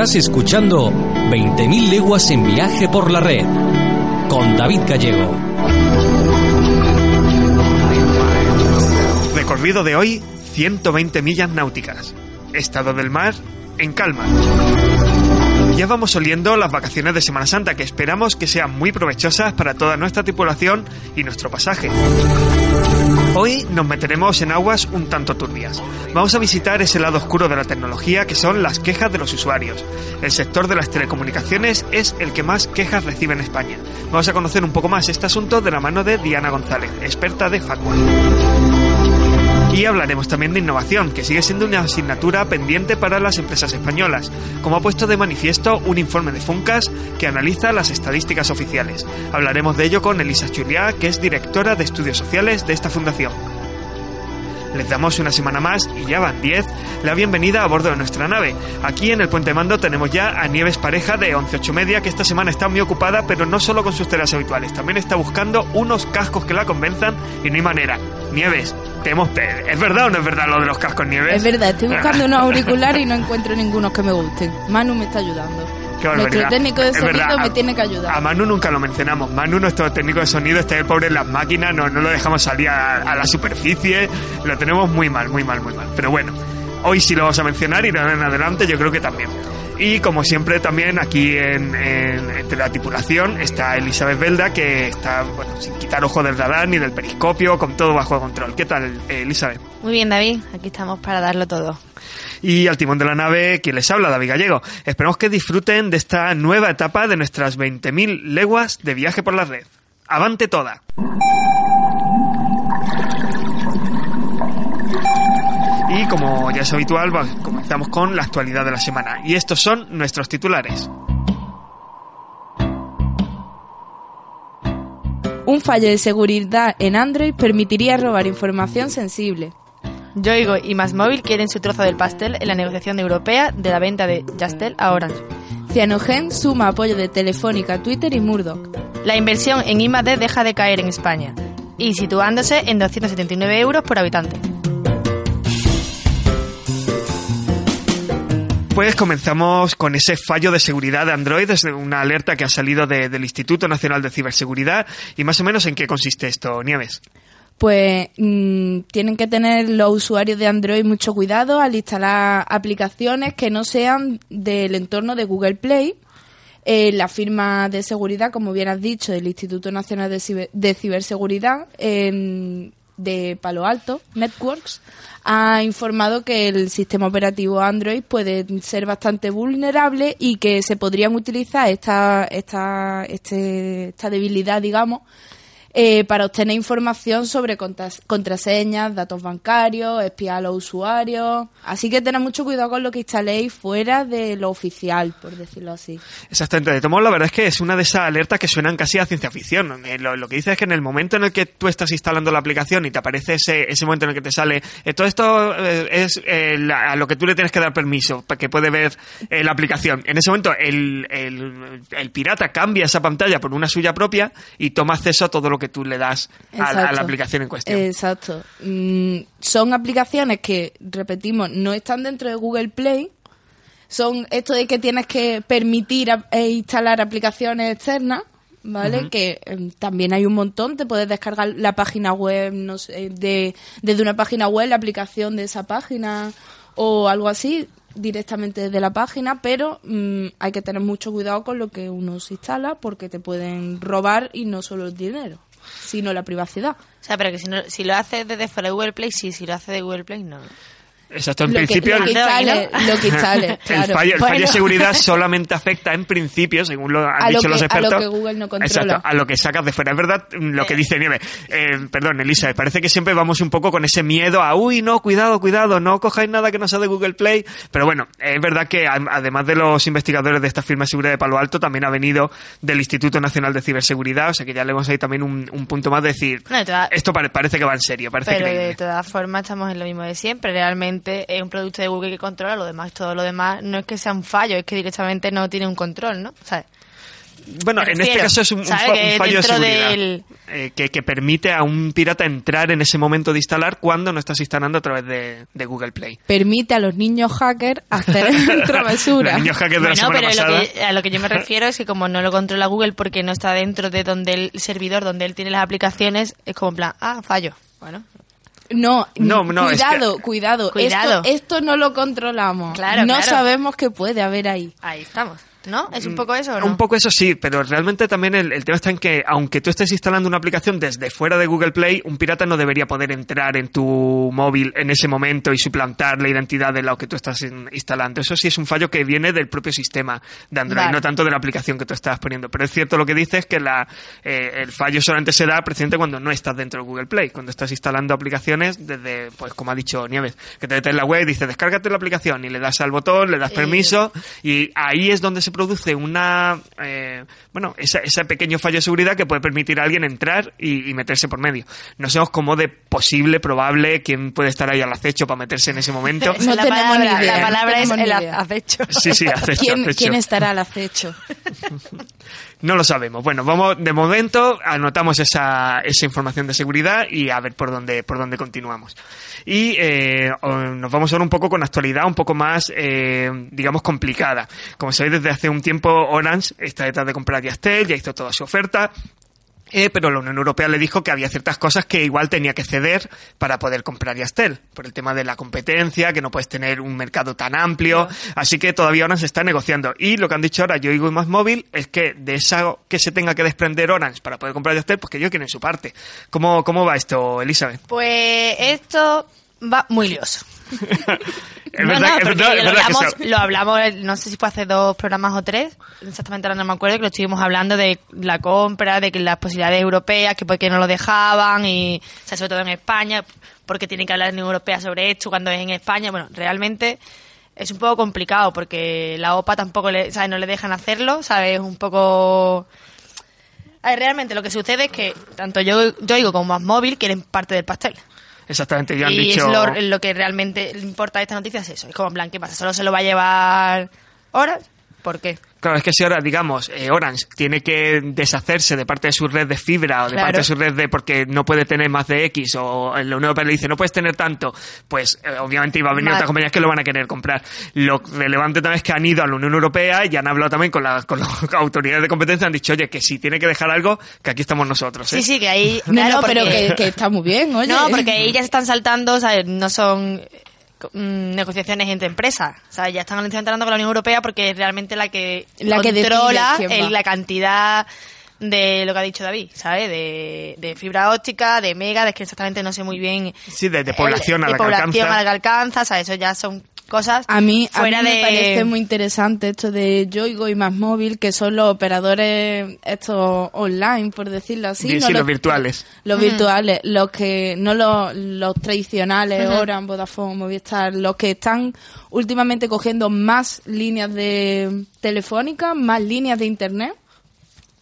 Estás escuchando 20.000 leguas en viaje por la red con David Gallego. Recorrido de hoy, 120 millas náuticas. Estado del mar, en calma. Ya vamos oliendo las vacaciones de Semana Santa que esperamos que sean muy provechosas para toda nuestra tripulación y nuestro pasaje. Hoy nos meteremos en aguas un tanto turbias. Vamos a visitar ese lado oscuro de la tecnología que son las quejas de los usuarios. El sector de las telecomunicaciones es el que más quejas recibe en España. Vamos a conocer un poco más este asunto de la mano de Diana González, experta de Facua. Y hablaremos también de innovación, que sigue siendo una asignatura pendiente para las empresas españolas, como ha puesto de manifiesto un informe de Funcas que analiza las estadísticas oficiales. Hablaremos de ello con Elisa Churriá, que es directora de estudios sociales de esta fundación. Les damos una semana más, y ya van 10, la bienvenida a bordo de nuestra nave. Aquí en el Puente Mando tenemos ya a Nieves Pareja de 11.8 Media, que esta semana está muy ocupada, pero no solo con sus tareas habituales, también está buscando unos cascos que la convenzan y no hay manera. Nieves, te hemos... ¿Es verdad o no es verdad lo de los cascos Nieves? Es verdad, estoy buscando unos auriculares y no encuentro ninguno que me gusten. Manu me está ayudando. Qué Nuestro técnico de sonido verdad, me a- tiene que ayudar. A Manu nunca lo mencionamos. Manu, nuestro técnico de sonido, está el pobre en las máquinas, no, no lo dejamos salir a, a la superficie. Lo tenemos muy mal, muy mal, muy mal. Pero bueno, hoy sí lo vamos a mencionar y de ahora en adelante yo creo que también. Y como siempre también aquí en, en- entre la tripulación está Elizabeth Belda que está bueno, sin quitar ojo del radar ni del periscopio, con todo bajo control. ¿Qué tal, eh, Elizabeth? Muy bien, David. Aquí estamos para darlo todo. y al timón de la nave quien les habla, David Gallego. Esperamos que disfruten de esta nueva etapa de nuestras 20.000 leguas de viaje por la red. ¡Avante toda! Como ya es habitual, comenzamos con la actualidad de la semana. Y estos son nuestros titulares. Un fallo de seguridad en Android permitiría robar información sensible. Yoigo y Más Móvil quieren su trozo del pastel en la negociación europea de la venta de Yastel a Orange. Cianogen suma apoyo de Telefónica, Twitter y Murdoch. La inversión en I+D deja de caer en España y situándose en 279 euros por habitante. Pues comenzamos con ese fallo de seguridad de Android, es una alerta que ha salido de- del Instituto Nacional de Ciberseguridad. ¿Y más o menos en qué consiste esto, Nieves? Pues mm, tienen que tener los usuarios de Android mucho cuidado al instalar aplicaciones que no sean del entorno de Google Play. Eh, la firma de seguridad, como bien has dicho, del Instituto Nacional de, de Ciberseguridad em, de Palo Alto, Networks, ha informado que el sistema operativo Android puede ser bastante vulnerable y que se podrían utilizar esta, esta, este- esta debilidad, digamos, eh, para obtener información sobre contras- contraseñas, datos bancarios, espiar a los usuarios. Así que tened mucho cuidado con lo que instaléis fuera de lo oficial, por decirlo así. Exactamente, de tomo la verdad es que es una de esas alertas que suenan casi a ciencia ficción. Eh, Lo, lo que dice es que en el momento en el que tú estás instalando la aplicación y te aparece ese, ese momento en el que te sale, eh, todo esto eh, es eh, la- a lo que tú le tienes que dar permiso para que puede ver la aplicación. En ese momento el, el- el pirata cambia esa pantalla por una suya propia y toma acceso a todo lo que tú le das a, la- a la aplicación en cuestión. Exacto. Mm, son aplicaciones que, repetimos, no están dentro de Google Play. Son esto de que tienes que permitir a- e instalar aplicaciones externas, ¿vale? Que em, también hay un montón. Te puedes descargar la página web, no sé, de, desde una página web, la aplicación de esa página o algo así directamente desde la página, pero mm, hay que tener mucho cuidado con lo que uno se instala porque te pueden robar y no solo el dinero, sino la privacidad. O sea, pero que si, no, si lo haces desde fuera de Google Play, sí. Si lo haces de Google Play, no. Exacto, en lo que, principio lo que el- instale, lo que claro. El fallo, el fallo Bueno. de seguridad solamente afecta en principio, según lo han A lo dicho que- los a lo expertos. que Google no controla. Exacto, a lo que sacas de fuera. Es verdad mm, lo que dice Nieve. Eh, perdón, Elisa, parece que siempre vamos un poco con ese miedo a, uy, no, cuidado, cuidado, no cojáis nada que no sea de Google Play. Pero bueno, es verdad que además de los investigadores de esta firma de seguridad de Palo Alto, también ha venido del Instituto Nacional de Ciberseguridad, o sea que ya le hemos ahí también un, un punto más de decir, No, de todas- esto pare- parece que va en serio, parece Pero creíble. de todas formas estamos en lo mismo de siempre. Realmente es un producto de Google que controla lo demás. Todo lo demás no es que sea un fallo, es que directamente no tiene un control, ¿no? ¿Sabes? Bueno, en este caso es un, un ¿sabe? fa- un Que fallo de seguridad del- eh, que, que permite a un pirata entrar en ese momento de instalar cuando no estás instalando a través de, de Google Play. Permite a los niños hackers hacer travesura. Los niños hackers de la Bueno, semana pero pasada. lo que, a lo que yo me refiero es que como no lo controla Google porque no está dentro de donde el servidor, donde él tiene las aplicaciones, es como en plan, ah, fallo. Bueno, No, No, no, es cuidado, que- cuidado, Cuidado. Esto, esto no lo controlamos. Claro, no claro. sabemos qué puede haber ahí. ahí estamos. ¿No? ¿Es un poco eso no? Un poco eso sí, pero realmente también el, el tema está en que, aunque tú estés instalando una aplicación desde fuera de Google Play, un pirata no debería poder entrar en tu móvil en ese momento y suplantar la identidad de lo que tú estás in- instalando. Eso sí es un fallo que viene del propio sistema de Android, Vale. no tanto de la aplicación que tú estás poniendo. Pero es cierto lo que dices, que la, eh, el fallo solamente se da precisamente cuando no estás dentro de Google Play, cuando estás instalando aplicaciones desde, pues como ha dicho Nieves, que te metes en la web y dices, descárgate la aplicación y le das al botón, le das permiso y ahí es donde se produce una, eh, bueno, esa- ese pequeño fallo de seguridad que puede permitir a alguien entrar y, y meterse por medio. No sabemos cómo de posible, probable, quién puede estar ahí al acecho para meterse en ese momento. No la tenemos palabra, ni idea, La no palabra es el idea. acecho. Sí, sí, acecho, ¿Quién, acecho. quién estará al acecho? No lo sabemos. Bueno, vamos, de momento anotamos esa, esa información de seguridad y a ver por dónde, por dónde continuamos. Y eh, nos vamos ahora un poco con actualidad un poco más, eh, digamos, complicada. Como sabéis, desde hace un tiempo Orange está detrás de comprar Yastel, ya hizo toda su oferta. Eh, pero la Unión Europea le dijo que había ciertas cosas que igual tenía que ceder para poder comprar Yastel, por el tema de la competencia, que no puedes tener un mercado tan amplio, así que todavía Orange está negociando. Y lo que han dicho ahora yo y más móvil es que de eso que se tenga que desprender Orange para poder comprar Yastel, pues que ellos quieren su parte. ¿Cómo, cómo va esto, Elizabeth? Pues esto va muy lioso. Es No, verdad, no, es porque verdad- es lo, que hablamos, lo hablamos, no sé si fue hace dos programas o tres, exactamente ahora no me acuerdo, que lo estuvimos hablando de la compra, de que las posibilidades europeas, que por qué no lo dejaban, y o sea, sobre todo en España, porque tienen que hablar en Europea sobre esto cuando es en España. Bueno, realmente es un poco complicado porque la OPA tampoco le, ¿sabes? no le dejan hacerlo, ¿sabes? Es un poco... A ver, realmente lo que sucede es que tanto yo, yo digo como más móvil quieren parte del pastel. Exactamente, ya han y dicho... es lo, lo que realmente importa de esta noticia es eso. Es como en plan, ¿qué pasa? ¿Solo se lo va a llevar horas? ¿Por qué? Claro, es que si ahora, digamos, eh, Orange tiene que deshacerse de parte de su red de fibra o de Claro. parte de su red de porque no puede tener más de X o la Unión Europea le dice no puedes tener tanto, pues eh, obviamente iba a venir otras compañías que lo van a querer comprar. Lo relevante también es que han ido a la Unión Europea y han hablado también con, la- con las autoridades de competencia, han dicho, oye, que si tiene que dejar algo, que aquí estamos nosotros. ¿eh? Sí, sí, que ahí... No, claro, no, pero porque- que, que está muy bien, oye. No, porque ahí ya se están saltando, o sea, no son negociaciones entre empresas. O sea, ya están entrando con la Unión Europea porque es realmente la que La que controla quién el- la cantidad de lo que ha dicho David, ¿sabes? De, de fibra óptica, de mega, de que exactamente no sé muy bien. Sí, de- de población a de la que población alcanza. a la que alcanza, o sea, eso ya son cosas A mí, a mí fuera me de... parece muy interesante esto de Yoigo y Más Móvil, que son los operadores estos online, por decirlo así. No sí, los virtuales. Los virtuales, los que, no los, los tradicionales, Orange, Vodafone, Movistar, los que están últimamente cogiendo más líneas de telefónicas, más líneas de internet.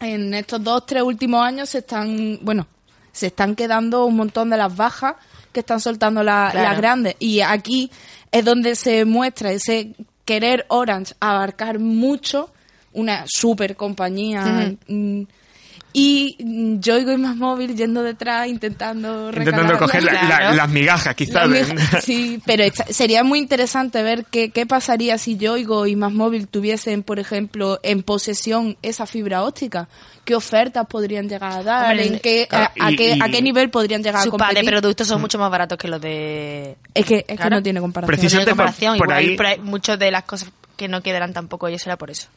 En estos dos, tres últimos años se están, bueno, se están quedando un montón de las bajas que están soltando la- Claro. las grandes. Y aquí es donde se muestra ese querer Orange abarcar mucho, una super compañía. mm, y mm, Yoigo y Más Móvil yendo detrás intentando Intentando coger la- la- Claro. las migajas, quizás. sí, pero sería muy interesante ver qué, qué pasaría si Yoigo y Más Móvil tuviesen, por ejemplo, en posesión esa fibra óptica. ¿Qué ofertas podrían llegar a dar? Hombre, ¿En qué, a, y- qué, a y- qué nivel podrían llegar Sus a competir? de productos son mucho más baratos que los de... Es que, es que no tiene comparación. Precisamente No hay comparación, por- por igual, ahí- pero hay muchas de las cosas que no quedarán tampoco ellos será por eso.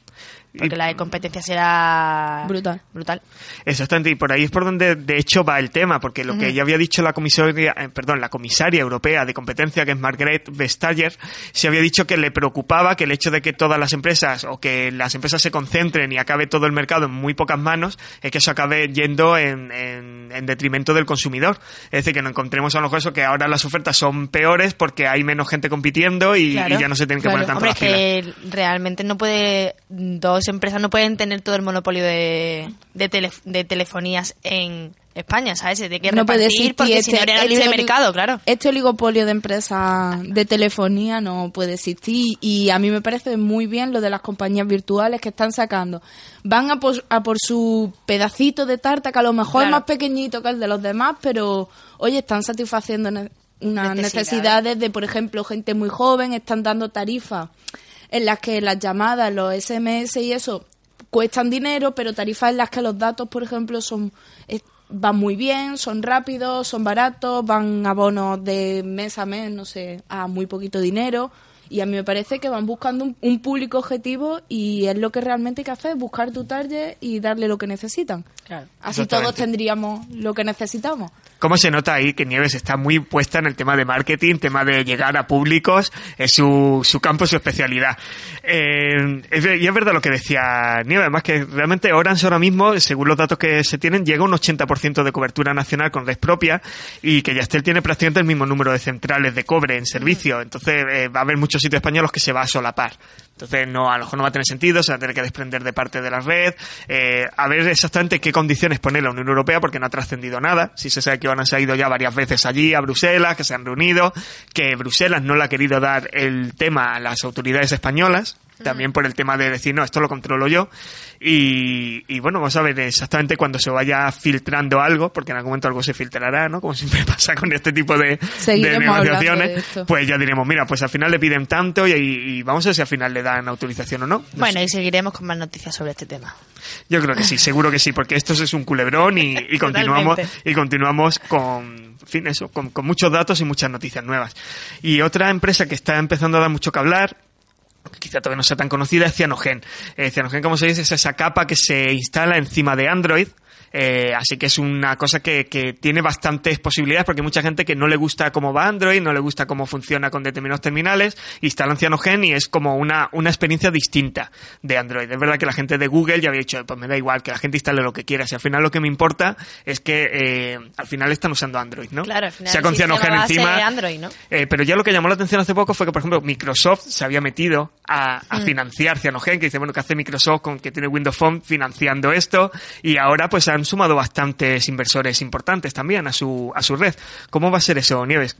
Porque Y- la competencia será... Brutal. Brutal. Exactamente, y por ahí es por donde de hecho va el tema, porque lo que ya había dicho la comisaria, eh, perdón, la comisaria europea de competencia, que es Margaret Vestager, se había dicho que le preocupaba que el hecho de que todas las empresas o que las empresas se concentren y acabe todo el mercado en muy pocas manos, es que eso acabe yendo en, en- en detrimento del consumidor. Es decir, que nos encontremos a lo mejor eso que ahora las ofertas son peores porque hay menos gente compitiendo y, Claro. y ya no se tienen que Claro. poner tanto Hombre, las es pilas. que realmente no puede... Dos empresas no pueden tener todo el monopolio de, de, tele- de telefonías en España, ¿sabes? Se tiene que no puede repartir existir porque si no este- era libre este oli- mercado, claro. Este oligopolio de empresas de telefonía no puede existir y a mí me parece muy bien lo de las compañías virtuales que están sacando. Van a por, a por su pedacito de tarta que a lo mejor es más pequeñito que el de los demás, pero oye, están satisfaciendo unas Necesidades. necesidades de, por ejemplo, gente muy joven, están dando tarifas en las que las llamadas, los SMS y eso cuestan dinero, pero tarifas en las que los datos, por ejemplo, son van muy bien, son rápidos, son baratos, van a bonos de mes a mes, no sé, a muy poquito dinero. Y a mí me parece que van buscando un, un público objetivo y es lo que realmente hay que hacer, buscar tu target y darle lo que necesitan. Claro. Así todos tendríamos lo que necesitamos. ¿Cómo se nota ahí que Nieves está muy puesta en el tema de marketing, tema de llegar a públicos, es su, su campo, su especialidad? Eh, y es verdad lo que decía Nieves, además que realmente Orange ahora mismo, según los datos que se tienen, llega a un 80% de cobertura nacional con red propia y que Yastel tiene prácticamente el mismo número de centrales de cobre en servicio. Entonces eh, va a haber muchos sitios españoles que se va a solapar. Entonces no, a lo mejor no va a tener sentido, se va a tener que desprender de parte de la red, eh, a ver exactamente qué condiciones pone la Unión Europea porque no ha trascendido nada. Si se sabe que Orange ha ido ya varias veces allí a Bruselas, que se han reunido, que Bruselas no le ha querido dar el tema a las autoridades españolas, también por el tema de decir, no, esto lo controlo yo. Y, y bueno, vamos a ver exactamente cuando se vaya filtrando algo, porque en algún momento algo se filtrará, ¿no? Como siempre pasa con este tipo de, negociaciones. Pues ya diremos, mira, pues al final le piden tanto y, y vamos a ver si al final le dan autorización o no. No Bueno, sé. y seguiremos con más noticias sobre este tema. Yo creo que sí, seguro que sí, porque esto es un culebrón y, y continuamos y continuamos con, en fin, eso, con, con muchos datos y muchas noticias nuevas. Y otra empresa que está empezando a dar mucho que hablar quizá todavía no sea tan conocida, es Cyanogen. Eh, como sabéis, es esa capa que se instala encima de Android. Eh, así que es una cosa que, que tiene bastantes posibilidades porque hay mucha gente que no le gusta cómo va Android, no le gusta cómo funciona con determinados terminales, instalan Cyanogen y es como una, una experiencia distinta de Android. Es verdad que la gente de Google ya había dicho, pues me da igual, que la gente instale lo que quiera. Si al final lo que me importa es que eh, al final están usando Android, ¿no? Claro, al final sea con base encima. Android, ¿no? Eh, pero ya lo que llamó la atención hace poco fue que, por ejemplo, Microsoft se había metido a, a Mm. financiar Cyanogen, que dice, bueno, ¿qué hace Microsoft con que tiene Windows Phone financiando esto? Y ahora pues han sumado bastantes inversores importantes también a su, a su red. ¿Cómo va a ser eso, Nieves?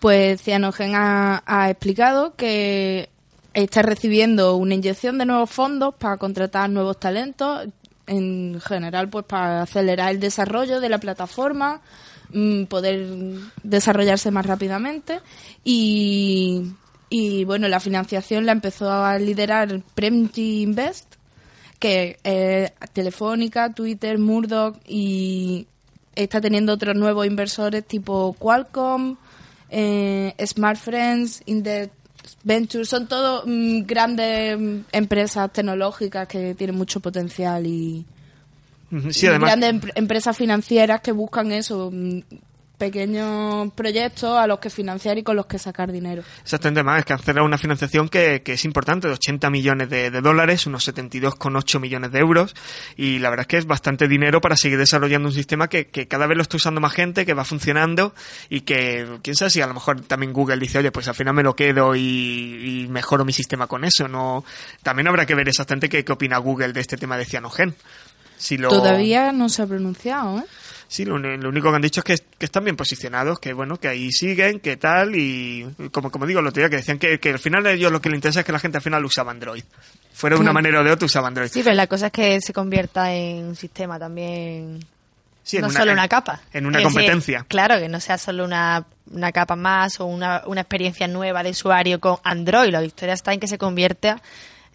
Pues Cianogen ha, ha explicado que está recibiendo una inyección de nuevos fondos para contratar nuevos talentos, en general pues para acelerar el desarrollo de la plataforma, mm, poder desarrollarse más rápidamente y, y bueno, la financiación la empezó a liderar Premji Invest, que Telefónica, Twitter, Murdoch y está teniendo otros nuevos inversores tipo Qualcomm, eh, Smart Friends, Index Ventures, son todos mm, grandes mm, empresas tecnológicas que tienen mucho potencial y, Sí, y además. grandes em- empresas financieras que buscan eso, mm, pequeños proyectos a los que financiar y con los que sacar dinero. Exactamente, más es que han cerrado una financiación que, que es importante, de 80 millones de, de dólares, unos 72,8 millones de euros, y la verdad es que es bastante dinero para seguir desarrollando un sistema que, que cada vez lo está usando más gente, que va funcionando, y que, quién sabe si a lo mejor también Google dice, oye, pues al final me lo quedo y, y mejoro mi sistema con eso, no También habrá que ver exactamente qué, qué opina Google de este tema de cianogen. Si lo... Todavía no se ha pronunciado, ¿eh? Sí, lo, lo único que han dicho es que, que están bien posicionados, que bueno, que ahí siguen, que tal, y como, como digo, lo otro día que decían que, que al final a ellos lo que les interesa es que la gente al final usaba Android. Fuera de una Mm. manera o de otra usaba Android. Sí, pero la cosa es que se convierta en un sistema también. Sí, no una- solo una capa. En una competencia. claro, que no sea solo una, una capa más o una, una experiencia nueva de usuario con Android. La historia está en que se convierta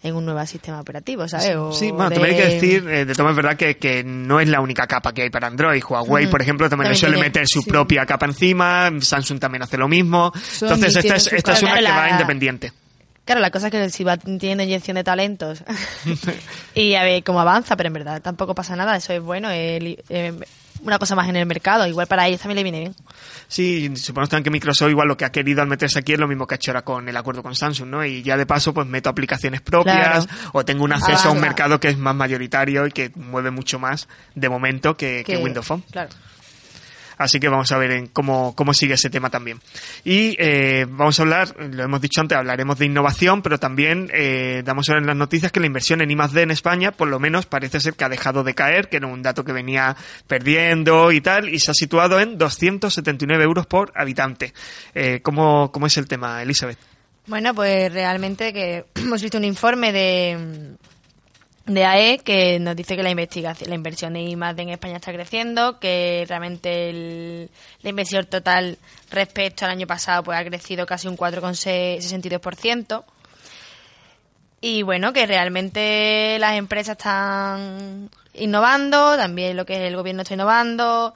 en un nuevo sistema operativo, ¿sabes? O Sí, bueno, de- también hay que decir, eh, de todas es verdad que, que no es la única capa que hay para Android. Huawei, Ujú. por ejemplo, también, le También suele tiene, meter su sí. propia capa encima, Samsung también hace lo mismo. Entonces, esta tiene es, esta es una que va independiente. Claro, la cosa es que si va teniendo inyección de talentos y a ver cómo avanza, pero en verdad tampoco pasa nada, eso es bueno, es li- eh, una cosa más en el mercado, igual para ellos también le viene bien. Sí, suponemos también que Microsoft igual lo que ha querido al meterse aquí es lo mismo que ha hecho ahora con el acuerdo con Samsung, ¿no? Y ya de paso pues meto aplicaciones propias Claro. o tengo un acceso a un mercado que es más mayoritario y que mueve mucho más de momento que, que Windows Phone. Claro. Así que vamos a ver en cómo, cómo sigue ese tema también. Y eh, vamos a hablar, lo hemos dicho antes, hablaremos de innovación, pero también eh, damos en las noticias que la inversión en I+D en España, por lo menos parece ser que ha dejado de caer, que era un dato que venía perdiendo y tal, y se ha situado en 279 euros por habitante. Eh, ¿cómo, ¿Cómo es el tema, Elizabeth? Bueno, pues realmente que hemos visto un informe de, de AE que nos dice que la investigación, la inversión en I+D en España está creciendo, que realmente el- la inversión total respecto al año pasado pues ha crecido casi un 4,62%. Y bueno, que realmente las empresas están innovando, también lo que el gobierno está innovando.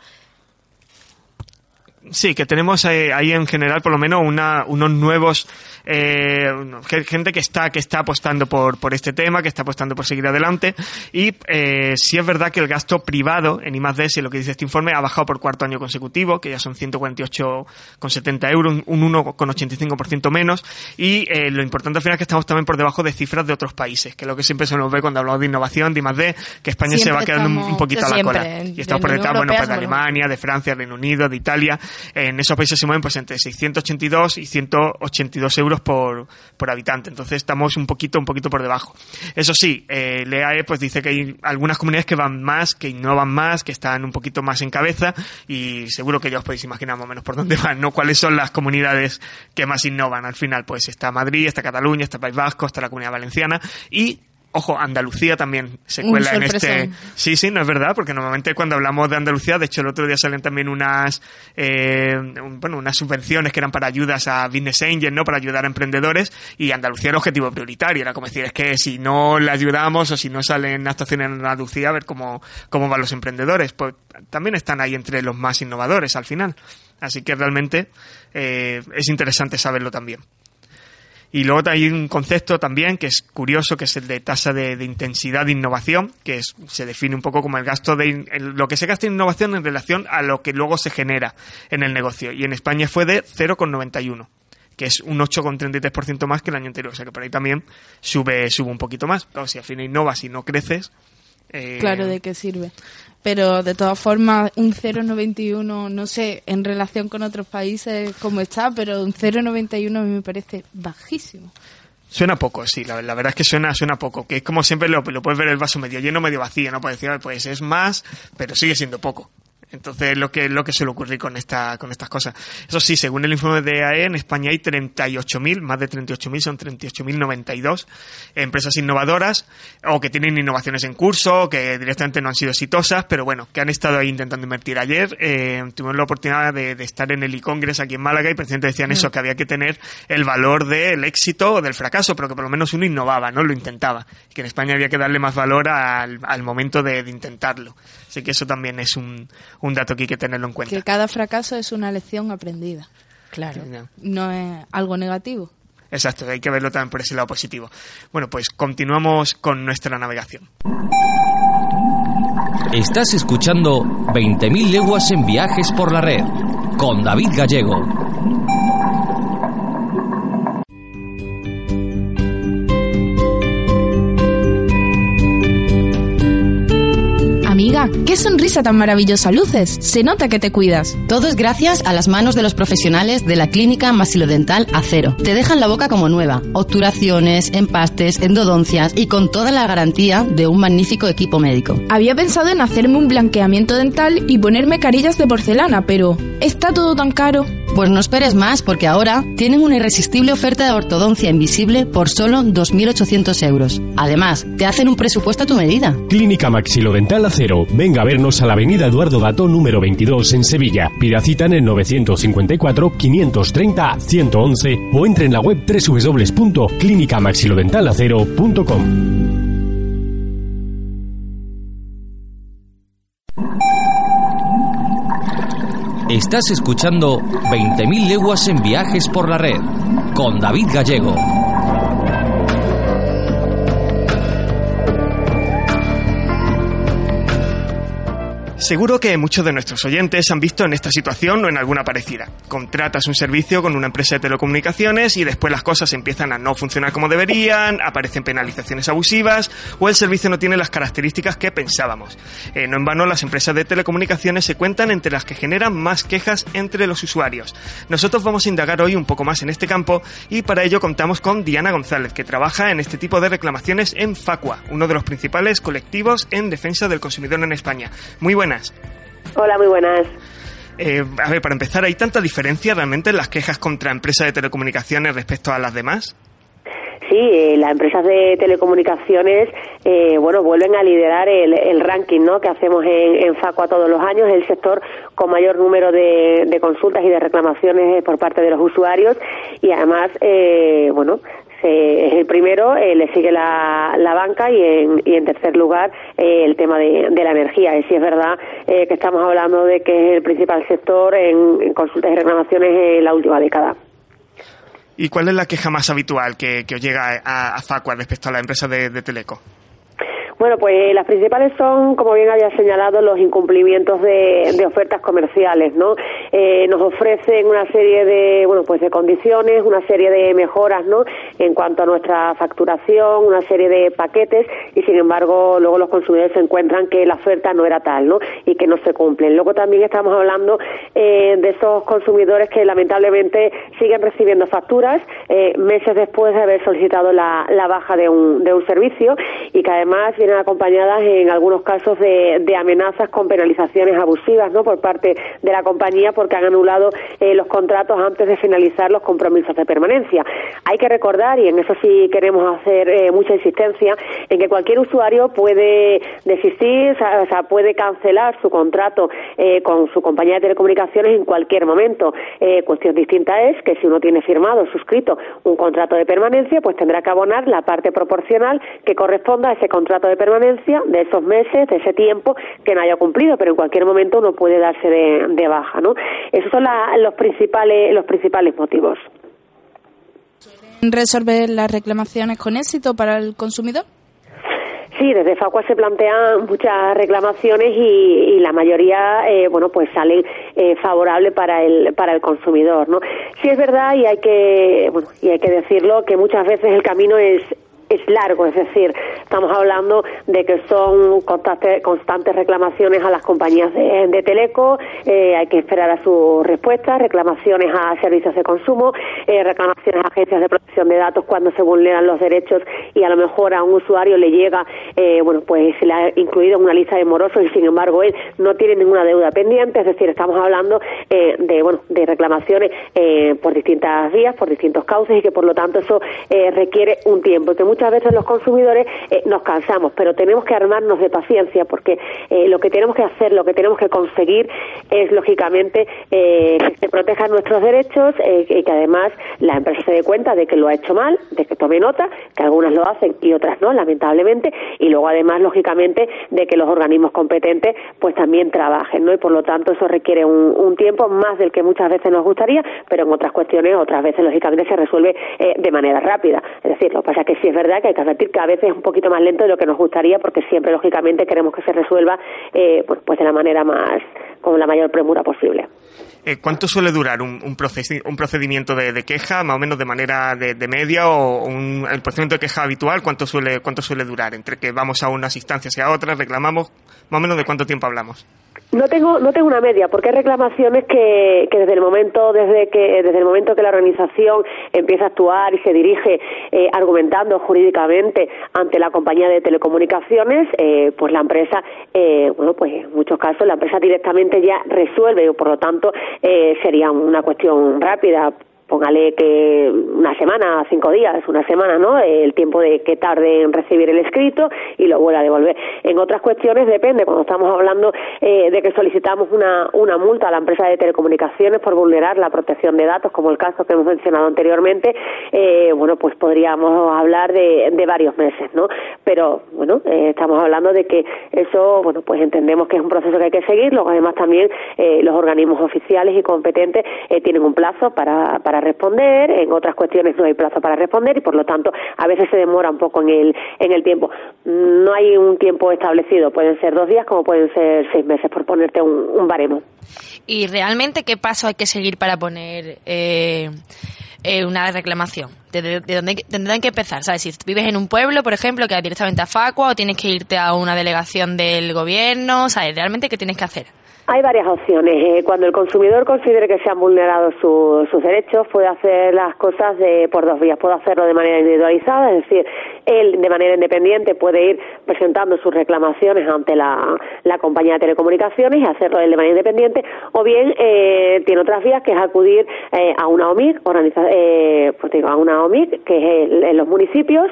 Sí, que tenemos eh, ahí en general por lo menos una, unos nuevos eh, ge- gente que está que está apostando por, por este tema, que está apostando por seguir adelante. Y eh, sí es verdad que el gasto privado en I+D, si lo que dice este informe, ha bajado por cuarto año consecutivo, que ya son 148,70 euros, un un 1,85% menos. Y eh, lo importante al final es que estamos también por debajo de cifras de otros países, que es lo que siempre se nos ve cuando hablamos de innovación, de I+D, que España se va quedando un, estamos- un poquito a la siempre, cola. y estamos por detrás, bueno, pues de Alemania, de Francia, Reino Unido, de Italia. En esos países se mueven pues entre 682 y 182 euros por, por habitante. Entonces estamos un poquito, un poquito por debajo. Eso sí, eh, el EAE pues dice que hay algunas comunidades que van más, que innovan más, que están un poquito más en cabeza y seguro que ya os podéis imaginar más o menos por dónde van, ¿no? Cuáles son las comunidades que más innovan al final. Pues está Madrid, está Cataluña, está País Vasco, está la Comunidad Valenciana y Ojo, Andalucía también se cuela en este. Sí, sí, no es verdad, porque normalmente cuando hablamos de Andalucía, de hecho el otro día salen también unas, eh, un- bueno, unas subvenciones que eran para ayudas a business angels, ¿no? Para ayudar a emprendedores y Andalucía era objetivo prioritario, era como decir, es que si no le ayudamos o si no salen actuaciones en Andalucía, a ver cómo, cómo van los emprendedores, pues también están ahí entre los más innovadores al final. Así que realmente eh, es interesante saberlo también. Y luego hay un concepto también que es curioso, que es el de tasa de, intensidad de innovación, que es- se define un poco como el gasto de el- lo que se gasta en innovación en relación a lo que luego se genera en el negocio. Y en España fue de 0,91 que es un 8,33% más que el año anterior. O sea que por ahí también sube, sube un poquito más. Claro, si al final innovas y no creces. Eh, Claro, ¿de qué sirve? Pero de todas formas, un 0,91, no sé, en relación con otros países cómo está, pero un 0,91 a mí me parece bajísimo. Suena poco, sí, la, la verdad es que suena, suena poco. Que es como siempre lo, lo puedes ver el vaso medio lleno, medio vacío, ¿no? Puedes decir, pues es más, pero sigue siendo poco. Entonces, lo que, lo que suele ocurrir con esta, con estas cosas. Eso sí, según el informe de AE, en España hay 38.000, más de 38.000, son 38.092 empresas innovadoras, o que tienen innovaciones en curso, o que directamente no han sido exitosas, pero bueno, que han estado ahí intentando invertir. Ayer, eh, tuvimos la oportunidad de, de estar en el e-Congress aquí en Málaga y precisamente decían eso, que había que tener el valor del éxito o del fracaso, pero que por lo menos uno innovaba, ¿no? Lo intentaba. Y que en España había que darle más valor al, al momento de, de intentarlo. Así que eso también es un, un dato que hay que tenerlo en cuenta. Que cada fracaso es una lección aprendida. Claro. No es algo negativo. Exacto, hay que verlo también por ese lado positivo. Bueno, pues continuamos con nuestra navegación. Estás escuchando 20.000 leguas en viajes por la red con David Gallego. Qué sonrisa tan maravillosa luces. Se nota que te cuidas. Todo es gracias a las manos de los profesionales de la clínica Masilodental Acero. Te dejan la boca como nueva, obturaciones, empastes, endodoncias y con toda la garantía de un magnífico equipo médico. Había pensado en hacerme un blanqueamiento dental y ponerme carillas de porcelana, pero está todo tan caro. Pues no esperes más porque ahora tienen una irresistible oferta de ortodoncia invisible por solo 2.800 euros. Además, te hacen un presupuesto a tu medida. Clínica Maxilodental Acero. Venga a vernos a la avenida Eduardo Dato número 22 en Sevilla. Pida cita en el 954-530-111 o entre en la web www.clinicamaxilodentalacero.com. Estás escuchando 20.000 leguas en viajes por la red con David Gallego. Seguro que muchos de nuestros oyentes han visto en esta situación o en alguna parecida. Contratas un servicio con una empresa de telecomunicaciones y después las cosas empiezan a no funcionar como deberían, aparecen penalizaciones abusivas o el servicio no tiene las características que pensábamos. Eh, no en vano las empresas de telecomunicaciones se cuentan entre las que generan más quejas entre los usuarios. Nosotros vamos a indagar hoy un poco más en este campo y para ello contamos con Diana González, que trabaja en este tipo de reclamaciones en Facua, uno de los principales colectivos en defensa del consumidor en España. Muy buenas Hola, muy buenas. Eh, a ver, para empezar, ¿hay tanta diferencia realmente en las quejas contra empresas de telecomunicaciones respecto a las demás? Sí, eh, las empresas de telecomunicaciones, eh, bueno, vuelven a liderar el, ranking, ¿no? Que hacemos en, Facua todos los años, el sector con mayor número de, consultas y de reclamaciones por parte de los usuarios y además, bueno, es el primero, eh, le sigue la, la banca y en, y en tercer lugar eh, el tema de, la energía. Y si es verdad eh, que estamos hablando de que es el principal sector en, consultas y reclamaciones en la última década. ¿Y cuál es la queja más habitual que, os llega a, a Facua respecto a la empresa de Teleco? Bueno, pues las principales son, como bien había señalado, los incumplimientos de, ofertas comerciales, ¿no? Eh, nos ofrecen una serie de, bueno, pues de condiciones, una serie de mejoras, ¿no? En cuanto a nuestra facturación, una serie de paquetes y, sin embargo, luego los consumidores se encuentran que la oferta no era tal, ¿no? Y que no se cumplen. Luego también estamos hablando eh, de esos consumidores que lamentablemente siguen recibiendo facturas eh, meses después de haber solicitado la, baja de un, de un servicio y que además acompañadas en algunos casos de, amenazas con penalizaciones abusivas ¿no? por parte de la compañía porque han anulado eh, los contratos antes de finalizar los compromisos de permanencia. Hay que recordar, y en eso sí queremos hacer eh, mucha insistencia, en que cualquier usuario puede desistir, o sea, puede cancelar su contrato eh, con su compañía de telecomunicaciones en cualquier momento. cuestión distinta es que si uno tiene firmado, suscrito un contrato de permanencia, pues tendrá que abonar la parte proporcional que corresponda a ese contrato de permanencia de esos meses, de ese tiempo que no haya cumplido, pero en cualquier momento uno puede darse de, baja, ¿no? Esos son los principales los principales motivos. ¿Resolver las reclamaciones con éxito para el consumidor? Sí, desde Facua se plantean muchas reclamaciones y, la mayoría, eh, bueno, pues salen eh, favorables para el para el consumidor, ¿no? Sí es verdad y hay que, bueno, y hay que decirlo que muchas veces el camino es es largo, es decir, estamos hablando de que son constantes, reclamaciones a las compañías de, Teleco, eh, hay que esperar a su respuesta, reclamaciones a servicios de consumo, eh, reclamaciones a agencias de protección de datos cuando se vulneran los derechos y a lo mejor a un usuario le llega, eh, bueno, pues se le ha incluido en una lista de morosos y sin embargo él no tiene ninguna deuda pendiente, es decir, estamos hablando de, bueno, de reclamaciones por distintas vías, por distintos cauces y que por lo tanto eso requiere un tiempo. Que muchas veces los consumidores eh, nos cansamos, pero tenemos que armarnos de paciencia porque eh, lo que tenemos que hacer, lo que tenemos que conseguir es, lógicamente, eh, que se protejan nuestros derechos y que además la empresa se dé cuenta de que lo ha hecho mal, de que tome nota, que algunas lo hacen y otras no, lamentablemente, y luego además, lógicamente, de que los organismos competentes pues también trabajen, ¿no? Y por lo tanto eso requiere un, un tiempo más del que muchas veces nos gustaría, pero en otras cuestiones, otras veces, lógicamente, se resuelve de manera rápida. Es decir, lo que pasa es que sí es verdad que hay que advertir que a veces es un poquito más lento de lo que nos gustaría porque siempre lógicamente queremos que se resuelva eh, pues, pues, de la manera más con la mayor premura posible. Eh, ¿Cuánto suele durar un, un, procedimiento de, queja, más o menos de manera de, media, o un, el procedimiento de queja habitual? ¿Cuánto suele, ¿Cuánto suele durar? Entre que vamos a unas instancias y a otras, reclamamos, más o menos de cuánto tiempo hablamos. No tengo, no tengo una media, porque hay reclamaciones que, que desde el momento, desde que, desde el momento que la organización empieza a actuar y se dirige eh, argumentando jurídicamente ante la compañía de telecomunicaciones, eh, pues la empresa, eh, bueno, pues en muchos casos la empresa directamente ya resuelve, y por lo tanto sería una cuestión rápida póngale que una semana, cinco días, una semana, ¿no? El tiempo de que tarde en recibir el escrito y lo vuelva a devolver. En otras cuestiones depende, cuando estamos hablando eh, de que solicitamos una, una multa a la empresa de telecomunicaciones por vulnerar la protección de datos, como el caso que hemos mencionado anteriormente, eh, bueno, pues podríamos hablar de, de, varios meses, ¿no? Pero, bueno, eh, estamos hablando de que eso, bueno, pues entendemos que es un proceso que hay que seguir, luego además también los organismos oficiales y competentes tienen un plazo para, para para responder, en otras cuestiones no hay plazo para responder y por lo tanto a veces se demora un poco en el, en el tiempo. No hay un tiempo establecido, pueden ser dos días como pueden ser seis meses, por ponerte un, un baremo. ¿Y realmente qué paso hay que seguir para poner eh, eh, una reclamación? ¿De, dónde tendrán que empezar? ¿Sabes? Si vives en un pueblo, por ejemplo, que va directamente a Facua o tienes que irte a una delegación del gobierno, ¿sabes? ¿Realmente qué tienes que hacer? Hay varias opciones. Eh, cuando el consumidor considere que se han vulnerado sus derechos, puede hacer las cosas de, por dos vías. Puede hacerlo de manera individualizada, es decir, él de manera independiente puede ir presentando sus reclamaciones ante la, compañía de telecomunicaciones y hacerlo de manera independiente, o bien eh, tiene otras vías que es acudir eh, a una OMIC, pues digo, a una OMIC que es en los municipios,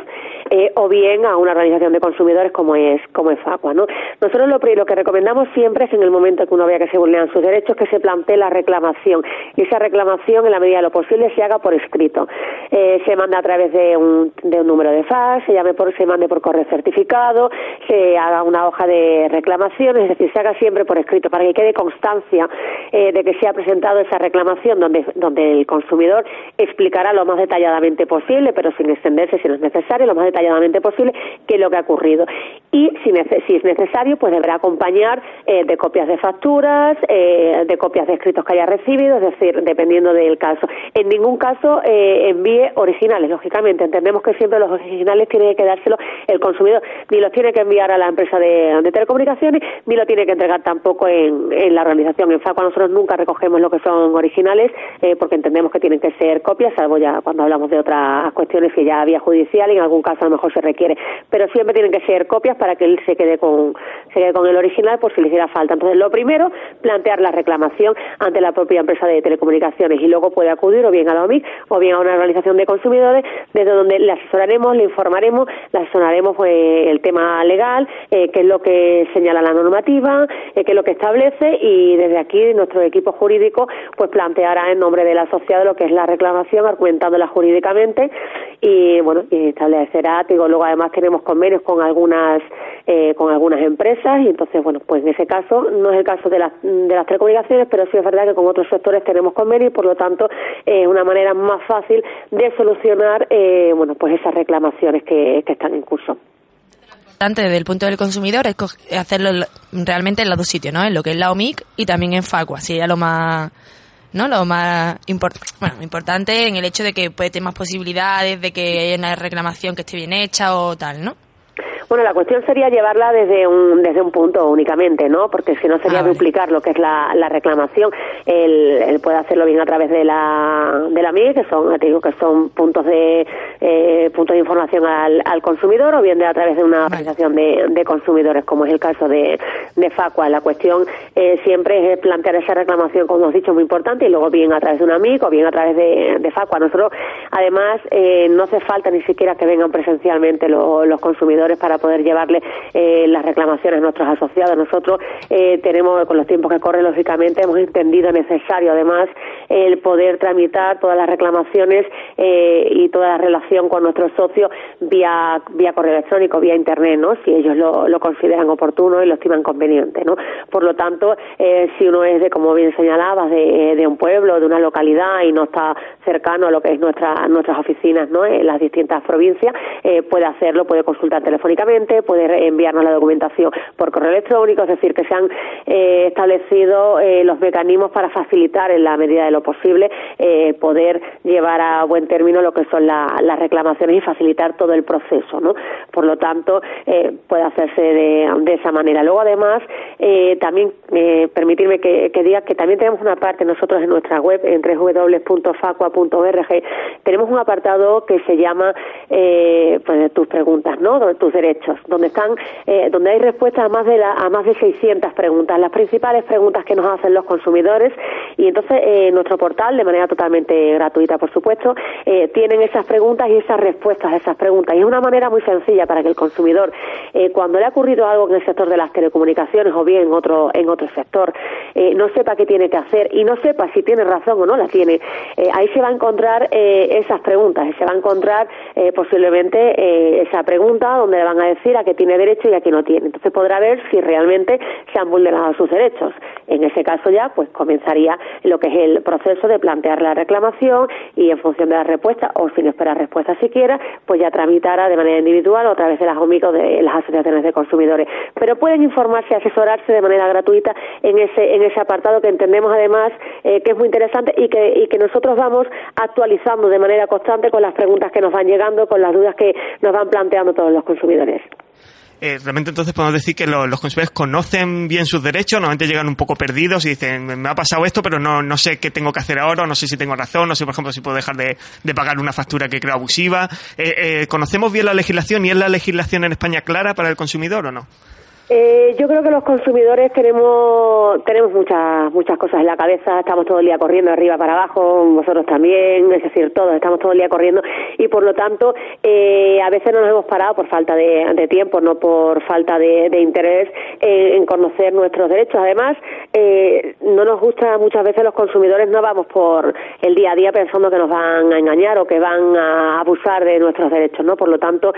o bien a una organización de consumidores como es como es Facua. ¿no? Nosotros lo, lo que recomendamos siempre es en el momento que uno vea que se vulneran sus derechos, que se plantee la reclamación. Y esa reclamación, en la medida de lo posible, se haga por escrito. Eh, se manda a través de un, de un número de fax, se, llame por, se mande por correo certificado, se haga una hoja de reclamación, es decir, se haga siempre por escrito para que quede constancia eh, de que se ha presentado esa reclamación donde, donde el consumidor explicará lo más detalladamente posible, pero sin extenderse si no es necesario, lo más detalladamente posible, qué es lo que ha ocurrido. Y si, si es necesario, pues deberá acompañar eh, de copias de factura eh, de copias de escritos que haya recibido, es decir, dependiendo del caso. En ningún caso eh, envíe originales, lógicamente. Entendemos que siempre los originales tiene que quedárselo el consumidor. Ni los tiene que enviar a la empresa de, telecomunicaciones, ni lo tiene que entregar tampoco en, la organización. En FACO nosotros nunca recogemos lo que son originales eh, porque entendemos que tienen que ser copias, salvo ya cuando hablamos de otras cuestiones que ya había judicial y en algún caso a lo mejor se requiere. Pero siempre tienen que ser copias para que él se quede con, se quede con el original por si le hiciera falta. Entonces, lo primero plantear la reclamación ante la propia empresa de telecomunicaciones y luego puede acudir o bien a la OMIC o bien a una organización de consumidores desde donde le asesoraremos, le informaremos, le asesoraremos pues, el tema legal, eh, qué es lo que señala la normativa, eh, qué es lo que establece y desde aquí nuestro equipo jurídico pues planteará en nombre del asociado lo que es la reclamación argumentándola jurídicamente y bueno y establecerá luego además tenemos convenios con algunas eh, con algunas empresas y entonces bueno pues en ese caso no es el caso de las, de las telecomunicaciones, pero sí es verdad que con otros sectores tenemos convenio y por lo tanto es una manera más fácil de solucionar eh, bueno pues esas reclamaciones que, están en curso importante desde el punto del consumidor es hacerlo realmente en los dos sitios, ¿no? En lo que es la OMIC y también en Facua, ya lo más, ¿no? Lo más bueno, importante en el hecho de que puede tener más posibilidades de que haya una reclamación que esté bien hecha o tal, ¿no? Bueno, la cuestión sería llevarla desde un, desde un punto únicamente, ¿no? Porque si no sería ah, duplicar lo que es la, la reclamación. Él, puede hacerlo bien a través de la, de la MIE, que son, te digo, que son puntos de, eh, puntos de información al, al consumidor, o bien de a través de una organización de, de consumidores, como es el caso de, de Facua. La cuestión eh, siempre es plantear esa reclamación, como hemos dicho, muy importante, y luego bien a través de una MIC o bien a través de, de Facua. Nosotros, además, eh, no hace falta ni siquiera que vengan presencialmente los consumidores para poder llevarle eh, las reclamaciones a nuestros asociados. Nosotros eh, tenemos, con los tiempos que corren, lógicamente, hemos entendido necesario, además, el poder tramitar todas las reclamaciones eh, y toda la relación con nuestros socios vía, vía correo electrónico, vía Internet, ¿no? Si ellos lo, consideran oportuno y lo estiman conveniente, ¿no? Por lo tanto, si uno es de, como bien señalabas, de, de un pueblo, de una localidad y no está cercano a lo que es nuestra, nuestras oficinas, ¿no? En las distintas provincias, puede hacerlo, puede consultar telefónicamente puede enviarnos la documentación por correo electrónico, es decir, que se han eh, establecido eh, los mecanismos para facilitar en la medida de lo posible eh, poder llevar a buen término lo que son las reclamaciones y facilitar todo el proceso, ¿no? Por lo tanto, puede hacerse de, esa manera. Luego, además, también permitirme que, diga que también tenemos una parte nosotros en nuestra web, en www.facua.org, tenemos un apartado que se llama pues, tus preguntas, ¿no? Tus derechos donde están, eh, donde hay respuestas a más de a más de 600 preguntas, las principales preguntas que nos hacen los consumidores. Y entonces eh, nuestro portal, de manera totalmente gratuita, por supuesto, eh, tienen esas preguntas y esas respuestas a esas preguntas. Y es una manera muy sencilla para que el consumidor, cuando le ha ocurrido algo en el sector de las telecomunicaciones o bien en otro en otro sector, no sepa qué tiene que hacer y no sepa si tiene razón o no la tiene, ahí se va a encontrar esas preguntas, se va a encontrar posiblemente esa pregunta donde le van a decir a qué tiene derecho y a qué no tiene. Entonces podrá ver si realmente se han vulnerado sus derechos. En ese caso ya, pues comenzaría lo que es el proceso de plantear la reclamación y en función de la respuesta, o sin esperar respuesta siquiera, pues ya tramitará de manera individual o a través de las OMICO de las asociaciones de consumidores. Pero pueden informarse y asesorarse de manera gratuita en ese, en ese apartado que entendemos además eh, que es muy interesante y que, y que nosotros vamos actualizando de manera constante con las preguntas que nos van llegando, con las dudas que nos van planteando todos los consumidores. Eh, realmente entonces podemos decir que los consumidores conocen bien sus derechos, normalmente llegan un poco perdidos y dicen, me ha pasado esto, pero no, no sé qué tengo que hacer ahora, no sé si tengo razón, no sé, por ejemplo, si puedo dejar de, pagar una factura que creo abusiva. Eh, eh, ¿Conocemos bien la legislación y es la legislación en España clara para el consumidor o no? Eh, yo creo que los consumidores tenemos tenemos muchas muchas cosas en la cabeza, estamos todo el día corriendo arriba para abajo, vosotros también, es decir, todos estamos todo el día corriendo y por lo tanto eh, a veces no nos hemos parado por falta de, tiempo, no por falta de, interés en, conocer nuestros derechos. Además, eh, no nos gusta muchas veces los consumidores no vamos por el día a día pensando que nos van a engañar o que van a abusar de nuestros derechos, ¿no? Por lo tanto,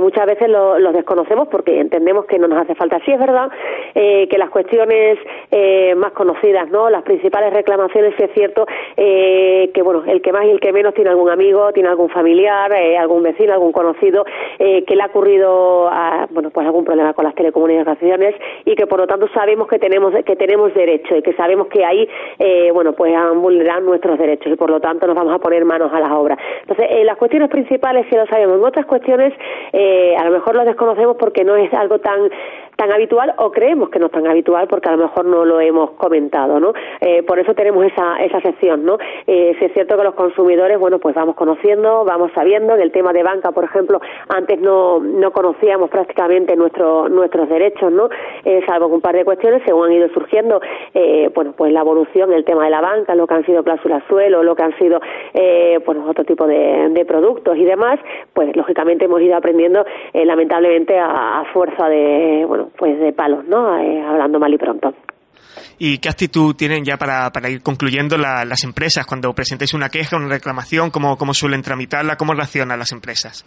muchas veces los desconocemos porque entendemos que no nos hace falta Así es verdad eh, que las cuestiones eh, más conocidas, ¿no? Las principales reclamaciones, sí es cierto eh, que, bueno, el que más y el que menos tiene algún amigo, tiene algún familiar, algún vecino, algún conocido que le ha ocurrido, a, bueno, pues algún problema con las telecomunicaciones y que por lo tanto sabemos que tenemos que tenemos derecho y que sabemos que ahí, bueno, pues han vulnerado nuestros derechos y por lo tanto nos vamos a poner manos a las obras. Entonces, las cuestiones principales sí lo sabemos. En otras cuestiones, a lo mejor las desconocemos porque no es algo tan tan habitual o creemos que no es tan habitual porque a lo mejor no lo hemos comentado, ¿no? Eh, por eso tenemos esa, esa sección, ¿no? Eh, si es cierto que los consumidores, bueno, pues vamos conociendo, vamos sabiendo, en el tema de banca, por ejemplo, antes no, no conocíamos prácticamente nuestro, nuestros derechos, ¿no? Eh, salvo un par de cuestiones, según han ido surgiendo, eh, bueno, pues la evolución, el tema de la banca, lo que han sido cláusulas suelo, lo que han sido, eh, bueno, otro tipo de, de productos y demás, pues lógicamente hemos ido aprendiendo, eh, lamentablemente, a, a fuerza de, bueno, pues de palos, ¿no? Eh, hablando mal y pronto. ¿Y qué actitud tienen ya para, para ir concluyendo las empresas cuando presentéis una queja, una reclamación? ¿Cómo, cómo suelen tramitarla? ¿Cómo reaccionan las empresas?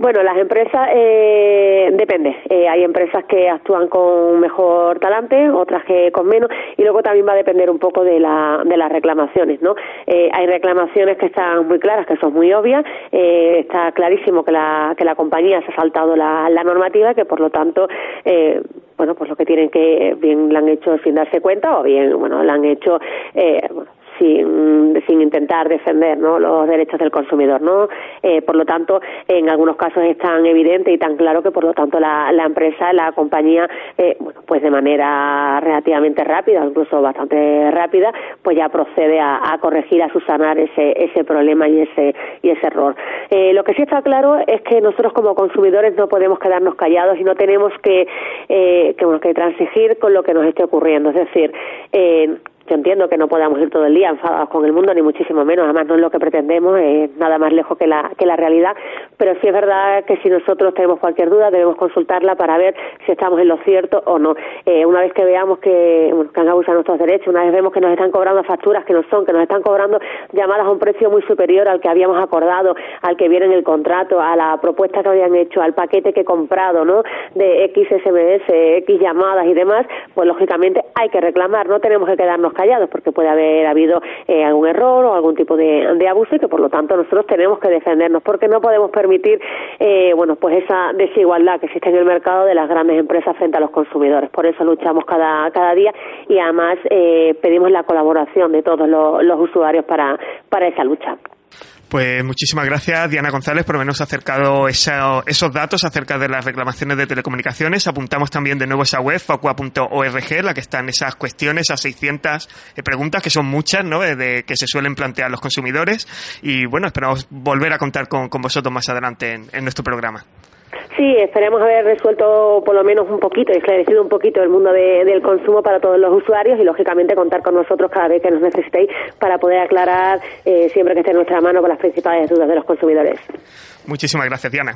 Bueno, las empresas eh, depende. Eh, hay empresas que actúan con mejor talante, otras que con menos, y luego también va a depender un poco de, la, de las reclamaciones, ¿no? Eh, hay reclamaciones que están muy claras, que son muy obvias. Eh, está clarísimo que la, que la compañía se ha saltado la, la normativa, que por lo tanto eh, bueno, pues lo que tienen que, bien la han hecho sin darse cuenta o bien, bueno, la han hecho, eh, bueno, sin, intentar defender ¿no? los derechos del consumidor. ¿no? Eh, por lo tanto, en algunos casos es tan evidente y tan claro que, por lo tanto, la, la empresa, la compañía, eh, bueno, pues de manera relativamente rápida, incluso bastante rápida, pues ya procede a, corregir, a subsanar ese, ese problema y ese, y ese error. Eh, lo que sí está claro es que nosotros como consumidores no podemos quedarnos callados y no tenemos que, eh, que, que transigir con lo que nos esté ocurriendo. Es decir, eh, yo entiendo que no podamos ir todo el día enfadados con el mundo, ni muchísimo menos, además no es lo que pretendemos, es nada más lejos que la, que la realidad, pero sí es verdad que si nosotros tenemos cualquier duda debemos consultarla para ver si estamos en lo cierto o no. Eh, una vez que veamos que, bueno, que han abusado nuestros derechos, una vez vemos que nos están cobrando facturas que no son, que nos están cobrando llamadas a un precio muy superior al que habíamos acordado, al que viene en el contrato, a la propuesta que habían hecho, al paquete que he comprado, ¿no? De X SMS, X llamadas y demás, pues lógicamente hay que reclamar, no tenemos que quedarnos porque puede haber habido eh, algún error o algún tipo de, abuso y que por lo tanto nosotros tenemos que defendernos porque no podemos permitir eh, bueno pues esa desigualdad que existe en el mercado de las grandes empresas frente a los consumidores por eso luchamos cada cada día y además eh, pedimos la colaboración de todos los, los usuarios para para esa lucha. Pues muchísimas gracias, Diana González, por habernos acercado esos datos acerca de las reclamaciones de telecomunicaciones. Apuntamos también de nuevo esa web, facua.org, la que están esas cuestiones, esas 600 eh, preguntas, que son muchas, ¿no?, de, que se suelen plantear los consumidores. Y bueno, esperamos volver a contar con, vosotros más adelante en nuestro programa. Sí, esperemos haber resuelto por lo menos un poquito, esclarecido un poquito el mundo del consumo para todos los usuarios y lógicamente contar con nosotros cada vez que nos necesitéis para poder aclarar eh, siempre que esté en nuestra mano con las principales dudas de los consumidores. Muchísimas gracias, Diana.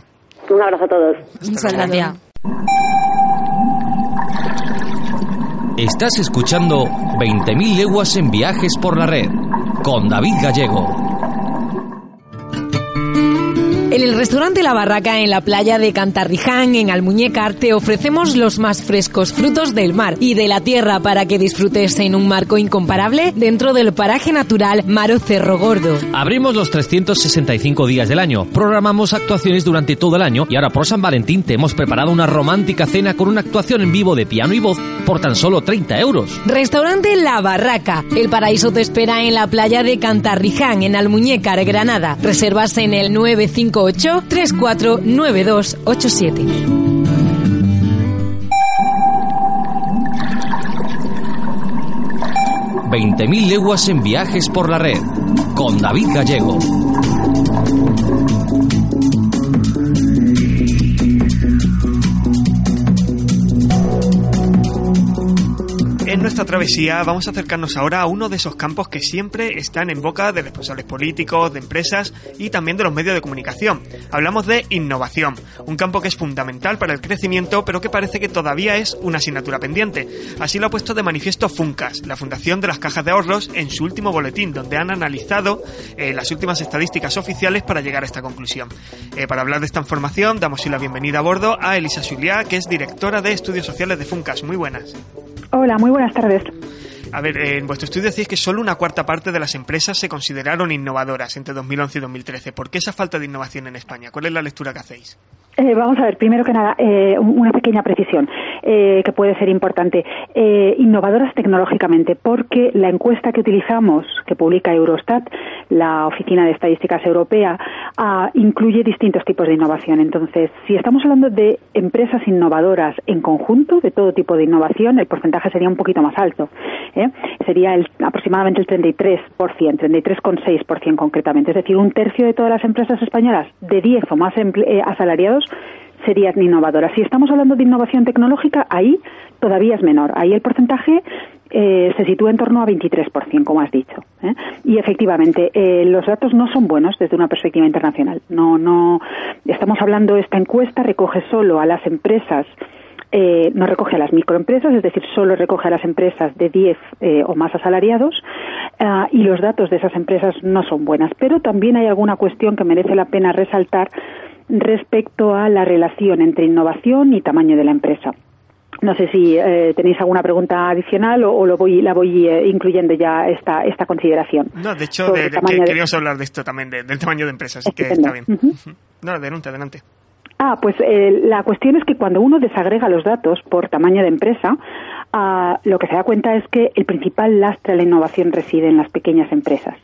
Un abrazo a todos. Muchas gracias. Estás escuchando 20.000 leguas en viajes por la red con David Gallego. En el restaurante La Barraca en la playa de Cantarriján, en Almuñécar, te ofrecemos los más frescos frutos del mar y de la tierra para que disfrutes en un marco incomparable dentro del paraje natural Maro Cerro Gordo. Abrimos los 365 días del año, programamos actuaciones durante todo el año y ahora por San Valentín te hemos preparado una romántica cena con una actuación en vivo de piano y voz por tan solo 30 euros. Restaurante La Barraca. El paraíso te espera en la playa de Cantarriján, en Almuñécar, Granada. Reservas en el 958 349287. 20.000 leguas en viajes por la red con David Gallego. Nuestra travesía vamos a acercarnos ahora a uno de esos campos que siempre están en boca de responsables políticos, de empresas y también de los medios de comunicación. Hablamos de innovación, un campo que es fundamental para el crecimiento pero que parece que todavía es una asignatura pendiente. Así lo ha puesto de manifiesto Funcas, la Fundación de las Cajas de Ahorros, en su último boletín, donde han analizado eh, las últimas estadísticas oficiales para llegar a esta conclusión. Eh, para hablar de esta información damos la bienvenida a bordo a Elisa Juliá, que es directora de Estudios Sociales de Funcas. Muy buenas. Hola, muy buenas tardes. A ver, eh, en vuestro estudio decís que solo una cuarta parte de las empresas se consideraron innovadoras entre 2011 y 2013. ¿Por qué esa falta de innovación en España? ¿Cuál es la lectura que hacéis? Eh, vamos a ver, primero que nada, eh, una pequeña precisión eh, que puede ser importante. Eh, innovadoras tecnológicamente, porque la encuesta que utilizamos, que publica Eurostat, la Oficina de Estadísticas Europea, ah, incluye distintos tipos de innovación. Entonces, si estamos hablando de empresas innovadoras en conjunto, de todo tipo de innovación, el porcentaje sería un poquito más alto. ¿eh? Sería el, aproximadamente el 33%, 33,6% concretamente. Es decir, un tercio de todas las empresas españolas de 10 o más asalariados serían innovadoras. Si estamos hablando de innovación tecnológica, ahí todavía es menor. Ahí el porcentaje eh, se sitúa en torno a 23%, como has dicho. ¿eh? Y efectivamente, eh, los datos no son buenos desde una perspectiva internacional. No, no. Estamos hablando, esta encuesta recoge solo a las empresas eh, no recoge a las microempresas, es decir, solo recoge a las empresas de 10 eh, o más asalariados ah, y los datos de esas empresas no son buenas. Pero también hay alguna cuestión que merece la pena resaltar respecto a la relación entre innovación y tamaño de la empresa. No sé si eh, tenéis alguna pregunta adicional o, o lo voy, la voy eh, incluyendo ya esta, esta consideración. No, de hecho, de- el de- tamaño que- de- queríamos hablar de esto también, de- del tamaño de empresas, así que está bien. No, adelante, adelante. Ah, pues eh, la cuestión es que cuando uno desagrega los datos por tamaño de empresa, ah, lo que se da cuenta es que el principal lastre a la innovación reside en las pequeñas empresas,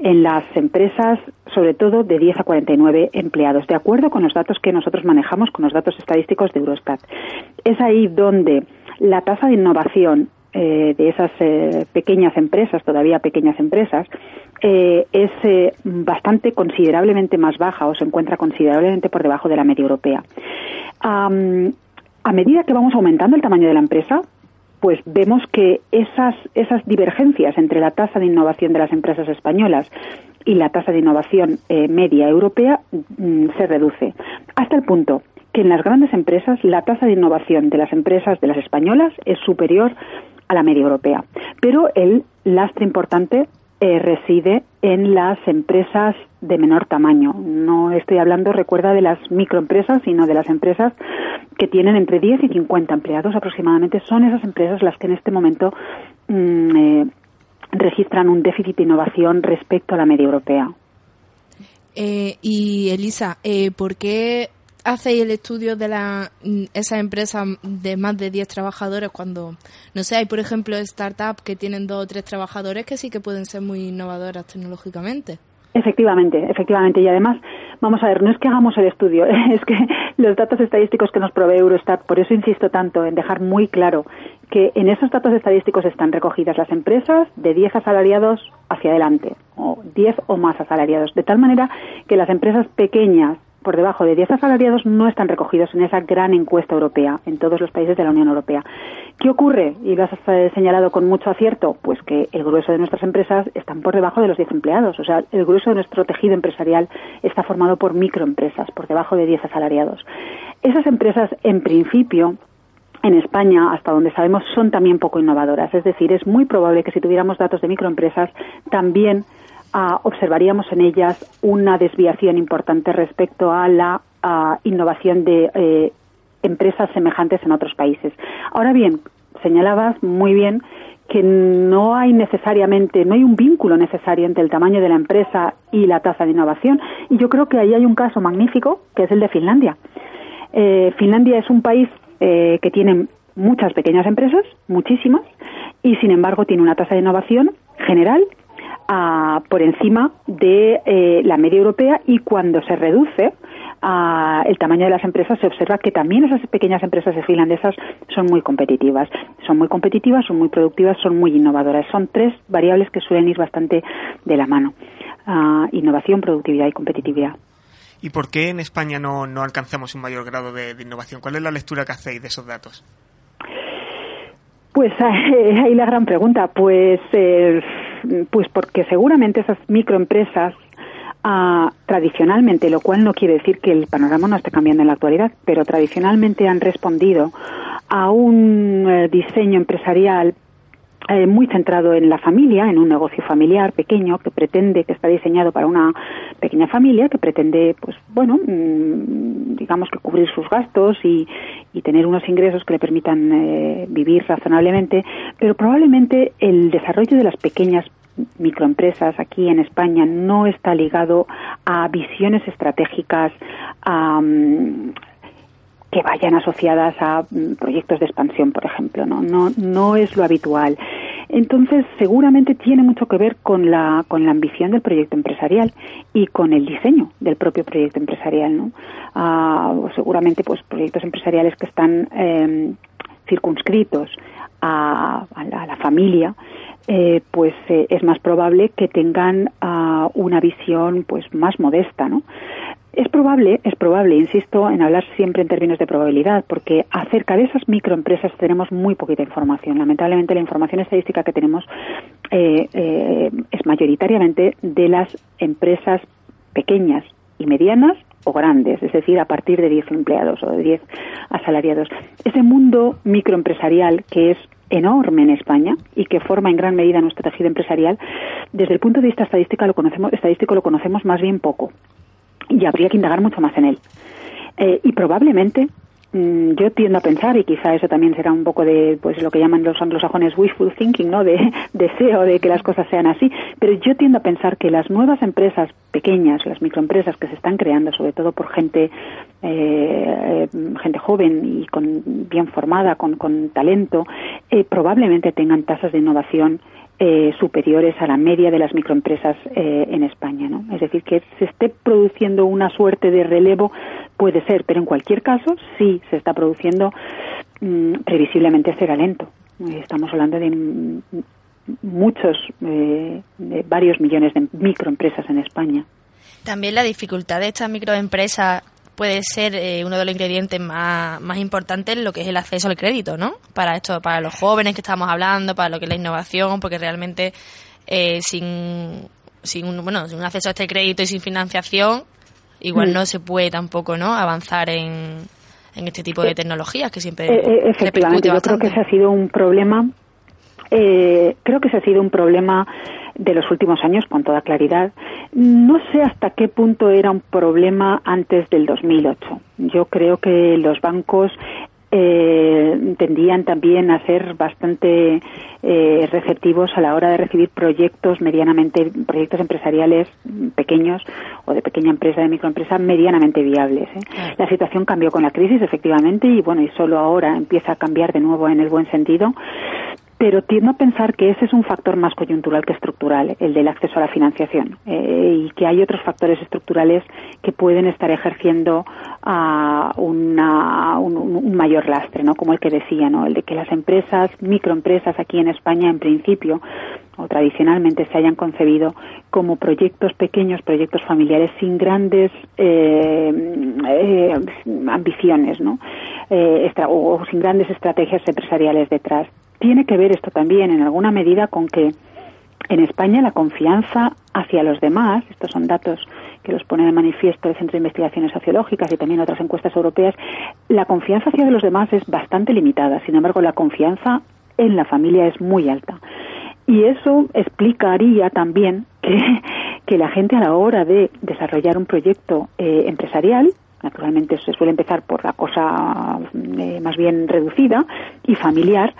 en las empresas sobre todo de 10 a 49 empleados, de acuerdo con los datos que nosotros manejamos, con los datos estadísticos de Eurostat. Es ahí donde la tasa de innovación eh, de esas eh, pequeñas empresas, todavía pequeñas empresas, eh, es bastante considerablemente más baja o se encuentra considerablemente por debajo de la media europea. A medida que vamos aumentando el tamaño de la empresa, pues vemos que esas, esas divergencias entre la tasa de innovación de las empresas españolas y la tasa de innovación eh, media europea mm, se reduce, hasta el punto que en las grandes empresas la tasa de innovación de las empresas de las españolas es superior a la media europea. Pero el lastre importante eh, reside en las empresas de menor tamaño. No estoy hablando, recuerda, de las microempresas, sino de las empresas que tienen entre 10 y 50 empleados aproximadamente. Son esas empresas las que en este momento mm, eh, registran un déficit de innovación respecto a la media europea. Eh, y Elisa, eh, ¿por qué hacéis el estudio de la, mm, esas empresas de más de 10 trabajadores cuando, no sé, hay por ejemplo startups que tienen dos o tres trabajadores que sí que pueden ser muy innovadoras tecnológicamente? Efectivamente, efectivamente. Y además, vamos a ver, no es que hagamos el estudio, es que los datos estadísticos que nos provee Eurostat, por eso insisto tanto en dejar muy claro que en esos datos estadísticos están recogidas las empresas de 10 asalariados hacia adelante, o 10 o más asalariados, de tal manera que las empresas pequeñas por debajo de 10 asalariados no están recogidos en esa gran encuesta europea en todos los países de la Unión Europea. ¿Qué ocurre? Y lo has eh, señalado con mucho acierto, pues que el grueso de nuestras empresas están por debajo de los 10 empleados. O sea, el grueso de nuestro tejido empresarial está formado por microempresas, por debajo de 10 asalariados. Esas empresas, en principio, en España, hasta donde sabemos, son también poco innovadoras. Es decir, es muy probable que si tuviéramos datos de microempresas, también observaríamos en ellas una desviación importante respecto a la innovación de eh, empresas semejantes en otros países. Ahora bien, señalabas muy bien que no hay necesariamente, no hay un vínculo necesario entre el tamaño de la empresa y la tasa de innovación. Y yo creo que ahí hay un caso magnífico, que es el de Finlandia. Eh, Finlandia es un país eh, que tiene muchas pequeñas empresas, muchísimas, y sin embargo tiene una tasa de innovación general ah, por encima de eh, la media europea y cuando se reduce ah, el tamaño de las empresas se observa que también esas pequeñas empresas finlandesas son muy competitivas. Son muy competitivas, son muy productivas, son muy innovadoras. Son tres variables que suelen ir bastante de la mano. Ah, innovación, productividad y competitividad. ¿Y por qué en España no, no alcanzamos un mayor grado de, de innovación? ¿Cuál es la lectura que hacéis de esos datos? Pues ahí la gran pregunta. Pues, eh, pues porque seguramente esas microempresas ah, tradicionalmente, lo cual no quiere decir que el panorama no esté cambiando en la actualidad, pero tradicionalmente han respondido a un eh, diseño empresarial eh, muy centrado en la familia, en un negocio familiar pequeño que pretende, que está diseñado para una pequeña familia, que pretende, pues bueno, mm, digamos que cubrir sus gastos y, y tener unos ingresos que le permitan eh, vivir razonablemente, pero probablemente el desarrollo de las pequeñas microempresas aquí en España no está ligado a visiones estratégicas, a, que vayan asociadas a mm, proyectos de expansión, por ejemplo, ¿no? No, no es lo habitual. Entonces, seguramente tiene mucho que ver con la, con la ambición del proyecto empresarial y con el diseño del propio proyecto empresarial, ¿no? Ah, seguramente, pues, proyectos empresariales que están eh, circunscritos a, la, familia, eh, pues eh, es más probable que tengan uh, una visión pues más modesta, ¿no? Es probable, es probable, insisto, en hablar siempre en términos de probabilidad, porque acerca de esas microempresas tenemos muy poquita información. Lamentablemente, la información estadística que tenemos eh, eh, es mayoritariamente de las empresas pequeñas y medianas o grandes, es decir, a partir de 10 empleados o de 10 asalariados. Ese mundo microempresarial que es enorme en España y que forma en gran medida nuestro tejido empresarial, desde el punto de vista estadístico lo conocemos, estadístico lo conocemos más bien poco y habría que indagar mucho más en él. Eh, y probablemente mm, yo tiendo a pensar, y quizá eso también será un poco de pues lo que llaman los anglosajones wishful thinking, ¿no? De deseo de que las cosas sean así, pero yo tiendo a pensar que las nuevas empresas pequeñas, las microempresas que se están creando, sobre todo por gente eh, gente joven y con bien formada, con, con talento, eh, probablemente tengan tasas de innovación eh, superiores a la media de las microempresas eh, en España. ¿no? Es decir, que se esté produciendo una suerte de relevo puede ser, pero en cualquier caso sí se está produciendo mmm, previsiblemente será lento. Estamos hablando de muchos, eh, de varios millones de microempresas en España. También la dificultad de estas microempresas puede ser eh, uno de los ingredientes más, más importantes lo que es el acceso al crédito, ¿no? Para esto, para los jóvenes que estamos hablando, para lo que es la innovación, porque realmente eh, sin, sin, un, bueno, sin un acceso a este crédito y sin financiación, igual mm. no se puede tampoco, ¿no? Avanzar en, en este tipo de tecnologías que siempre eh, efectivamente yo creo que ese ha sido un problema eh, creo que ese ha sido un problema de los últimos años con toda claridad. No sé hasta qué punto era un problema antes del 2008. Yo creo que los bancos eh, tendían también a ser bastante eh, receptivos a la hora de recibir proyectos medianamente, proyectos empresariales pequeños o de pequeña empresa, de microempresa, medianamente viables. ¿eh? La situación cambió con la crisis, efectivamente, y bueno, y solo ahora empieza a cambiar de nuevo en el buen sentido pero tiendo a pensar que ese es un factor más coyuntural que estructural, el del acceso a la financiación, eh, y que hay otros factores estructurales que pueden estar ejerciendo uh, una, un, mayor lastre, ¿no? Como el que decía, ¿no? El de que las empresas, microempresas aquí en España, en principio, o tradicionalmente se hayan concebido como proyectos pequeños, proyectos familiares sin grandes eh, eh, ambiciones, ¿no? O sin grandes estrategias empresariales detrás tiene que ver esto también en alguna medida con que en España la confianza hacia los demás, estos son datos que los pone de manifiesto el Centro de Investigaciones Sociológicas y también otras encuestas europeas, la confianza hacia los demás es bastante limitada. Sin embargo, la confianza en la familia es muy alta. Y eso explicaría también que que la gente a la hora de desarrollar un proyecto eh, empresarial, naturalmente se suele empezar por la cosa eh, más bien reducida y familiar,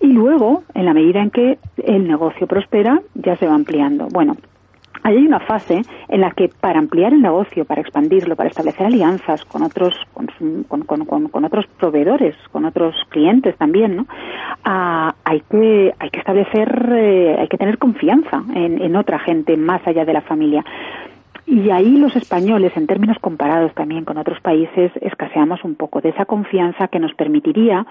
y luego, en la medida en que el negocio prospera, ya se va ampliando. Bueno, Ahí hay una fase en la que para ampliar el negocio, para expandirlo, para establecer alianzas con otros, con, con, otros proveedores, con otros clientes también, ¿no? Ah, hay que hay que establecer, eh, hay que tener confianza en, en otra gente más allá de la familia. Y ahí los españoles, en términos comparados también con otros países, escaseamos un poco de esa confianza que nos permitiría,